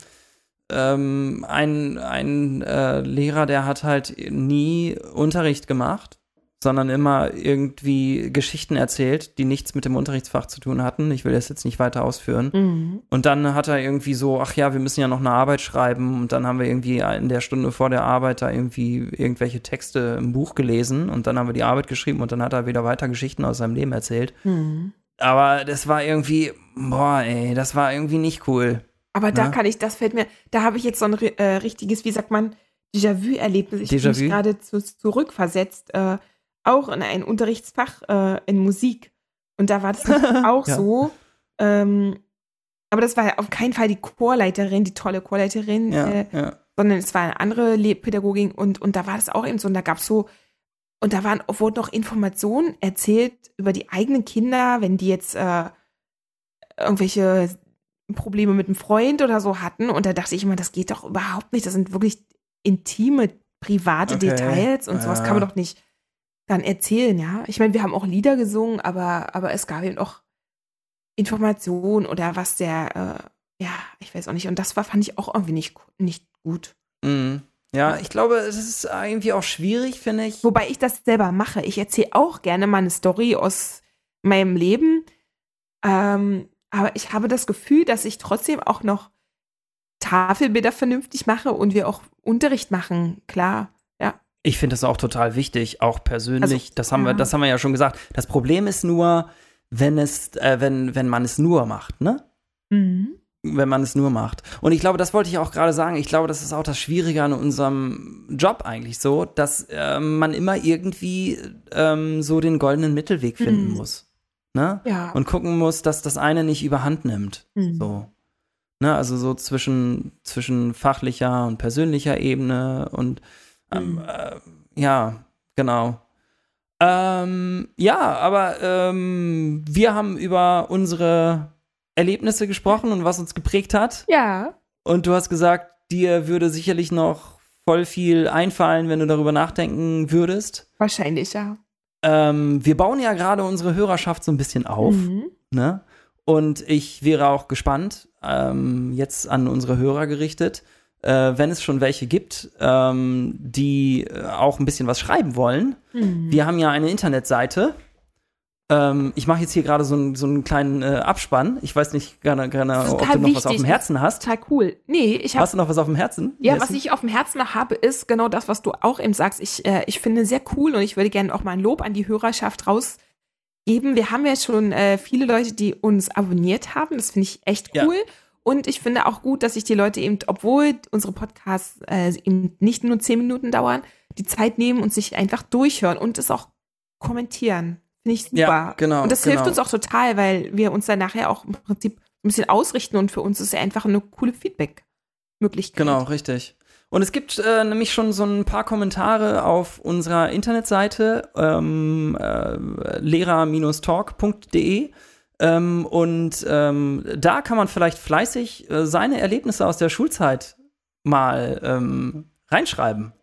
ähm, einen, einen äh, Lehrer, der hat halt nie Unterricht gemacht, sondern immer irgendwie Geschichten erzählt, die nichts mit dem Unterrichtsfach zu tun hatten. Ich will das jetzt nicht weiter ausführen. Mhm. Und dann hat er irgendwie so, ach ja, wir müssen ja noch eine Arbeit schreiben. Und dann haben wir irgendwie in der Stunde vor der Arbeit da irgendwie irgendwelche Texte im Buch gelesen. Und dann haben wir die Arbeit geschrieben und dann hat er wieder weiter Geschichten aus seinem Leben erzählt. Mhm. Aber das war irgendwie, boah, ey, das war irgendwie nicht cool. Aber da Ja. kann ich, das fällt mir, da habe ich jetzt so ein äh, richtiges, wie sagt man, Déjà-vu-Erlebnis. Ich bin Déjà-vu? mich gerade zu, zurückversetzt, äh, auch in ein Unterrichtsfach äh, in Musik. Und da war das auch Ja. so. Ähm, aber das war ja auf keinen Fall die Chorleiterin, die tolle Chorleiterin, Ja, äh, ja. sondern es war eine andere Le Pädagogin und, und da war das auch eben so. Und da gab es so, und da waren, wurden noch Informationen erzählt über die eigenen Kinder, wenn die jetzt äh, irgendwelche Probleme mit einem Freund oder so hatten. Und da dachte ich immer, das geht doch überhaupt nicht. Das sind wirklich intime, private Okay. Details und sowas Ja. kann man doch nicht dann erzählen, ja. Ich meine, wir haben auch Lieder gesungen, aber, aber es gab eben auch Informationen oder was der, äh, ja, ich weiß auch nicht. Und das war, fand ich auch irgendwie nicht, nicht gut. Mhm. Ja, ich glaube, es ist irgendwie auch schwierig, finde ich. Wobei ich das selber mache. Ich erzähle auch gerne mal eine Story aus meinem Leben. Ähm, aber ich habe das Gefühl, dass ich trotzdem auch noch Tafelbilder vernünftig mache und wir auch Unterricht machen, klar. Ja. Ich finde das auch total wichtig, auch persönlich. Also, das haben wir, ja. das haben wir ja schon gesagt. Das Problem ist nur, wenn es, äh, wenn, wenn man es nur macht, ne? Mhm. wenn man es nur macht. Und ich glaube, das wollte ich auch gerade sagen. Ich glaube, das ist auch das Schwierige an unserem Job eigentlich so, dass ähm, man immer irgendwie ähm, so den goldenen Mittelweg finden Mhm. muss. Ne? Ja. Und gucken muss, dass das eine nicht überhand nimmt. Mhm. So. Ne? Also so zwischen, zwischen fachlicher und persönlicher Ebene und ähm, Mhm. äh, ja, Genau. Ähm, ja, aber ähm, wir haben über unsere Erlebnisse gesprochen und was uns geprägt hat. Ja. Und du hast gesagt, dir würde sicherlich noch voll viel einfallen, wenn du darüber nachdenken würdest. Wahrscheinlich, ja. Ähm, wir bauen ja gerade unsere Hörerschaft so ein bisschen auf. Mhm. Ne? Und ich wäre auch gespannt, ähm, jetzt an unsere Hörer gerichtet, äh, wenn es schon welche gibt, ähm, die äh, auch ein bisschen was schreiben wollen. Mhm. Wir haben ja eine Internetseite. Ähm, ich mache jetzt hier gerade so, einen- so einen kleinen äh, Abspann. Ich weiß nicht gerne, gerne ob du noch was auf wichtig. dem Herzen hast. Total cool. Nee, ich habe Hast du noch was auf dem Herzen? Ja, Jessie? was ich auf dem Herzen noch habe, ist genau das, was du auch eben sagst. Ich, äh, ich finde sehr cool und ich würde gerne auch mal ein Lob an die Hörerschaft rausgeben. Wir haben ja schon äh, viele Leute, die uns abonniert haben. Das finde ich echt Ja. cool. Und ich finde auch gut, dass sich die Leute eben, obwohl unsere Podcasts äh, eben nicht nur zehn Minuten dauern, die Zeit nehmen und sich einfach durchhören und es auch kommentieren. Finde ich super. Ja, genau, Und das genau. hilft uns auch total, weil wir uns dann nachher auch im Prinzip ein bisschen ausrichten und für uns ist ja einfach eine coole Feedback-Möglichkeit. Genau, richtig. Und es gibt äh, nämlich schon so ein paar Kommentare auf unserer Internetseite ähm, äh, lehrer-talk.de. Ähm, und ähm, da kann man vielleicht fleißig äh, seine Erlebnisse aus der Schulzeit mal ähm, reinschreiben.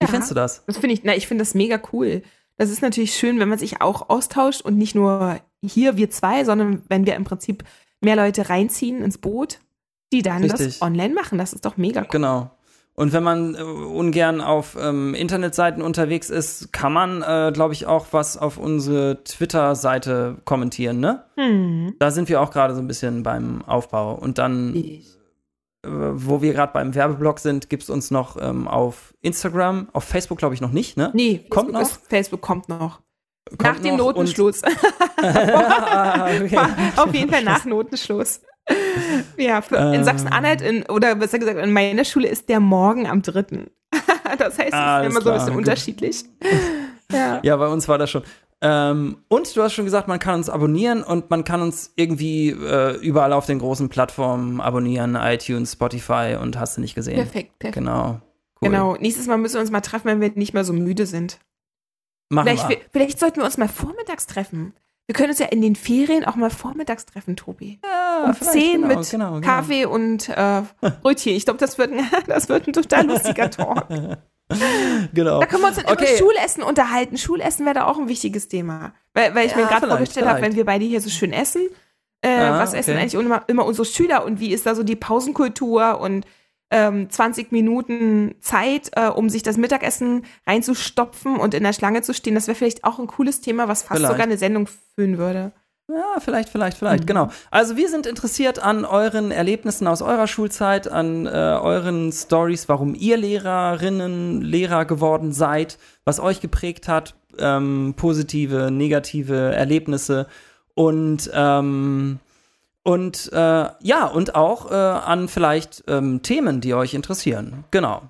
Wie Ja. findest du das? Das finde ich, na, ich finde das mega cool. Das ist natürlich schön, wenn man sich auch austauscht und nicht nur hier wir zwei, sondern wenn wir im Prinzip mehr Leute reinziehen ins Boot, die dann Richtig. das online machen. Das ist doch mega cool. Genau. Und wenn man äh, ungern auf ähm, Internetseiten unterwegs ist, kann man, äh, glaube ich, auch was auf unsere Twitter-Seite kommentieren, ne? Hm. Da sind wir auch gerade so ein bisschen beim Aufbau. Und dann, äh, wo wir gerade beim Werbeblock sind, gibt es uns noch ähm, auf Instagram, auf Facebook glaube ich noch nicht, ne? Nee, Kommt Facebook, noch? Ist, Facebook kommt noch. Kommt nach dem noch Notenschluss. Ah, okay. Auf jeden Fall nach Notenschluss. Ja, für, in Ähm. Sachsen-Anhalt, in- oder besser gesagt, in meiner Schule ist der Morgen am 3. das heißt, es Ah, ist immer so ein klar, bisschen gut. unterschiedlich. Ja. Ja, bei uns war das schon. Ähm, und du hast schon gesagt, man kann uns abonnieren und man kann uns irgendwie äh, überall auf den großen Plattformen abonnieren, iTunes, Spotify und hast du nicht gesehen. Perfekt, perfekt. Genau. Cool. Genau. Nächstes Mal müssen wir uns mal treffen, wenn wir nicht mehr so müde sind. Machen Vielleicht, wir. vielleicht sollten wir uns mal vormittags treffen. Wir können uns ja in den Ferien auch mal vormittags treffen, Tobi. Ja, um vielleicht, 10 genau, mit genau, genau. Kaffee und äh, Brötchen. Ich glaube, das, wird ein- das wird ein total lustiger Talk. Genau. Da können wir uns dann Okay. über Schulessen unterhalten. Schulessen wäre da auch ein wichtiges Thema. Weil, weil ich Ja, mir gerade vorgestellt habe, wenn wir beide hier so schön essen, äh, Ah, was essen okay. eigentlich immer, immer unsere Schüler und wie ist da so die Pausenkultur und ähm, 20 Minuten Zeit, äh, um sich das Mittagessen reinzustopfen und in der Schlange zu stehen. Das wäre vielleicht auch ein cooles Thema, was fast Vielleicht. sogar eine Sendung füllen würde. Ja, vielleicht, vielleicht, vielleicht, Mhm. genau. Also wir sind interessiert an euren Erlebnissen aus eurer Schulzeit, an äh, euren Stories, warum ihr Lehrerinnen, Lehrer geworden seid, was euch geprägt hat, ähm, positive, negative Erlebnisse und ähm, und äh, ja, und auch äh, an vielleicht ähm, Themen, die euch interessieren. Genau.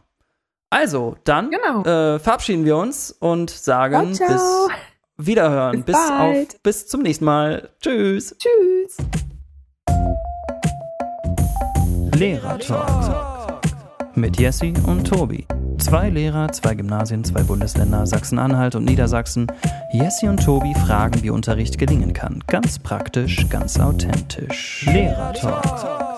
Also, dann Genau. äh, verabschieden wir uns und sagen Ciao, ciao. bis Wiederhören. Bis Bis, auf, bis zum nächsten Mal. Tschüss. Tschüss. Lehrer-Talk. Mit Jessie und Tobi. Zwei Lehrer, zwei Gymnasien, zwei Bundesländer, Sachsen-Anhalt und Niedersachsen. Jessie und Tobi fragen, wie Unterricht gelingen kann. Ganz praktisch, ganz authentisch. Lehrer-Talk.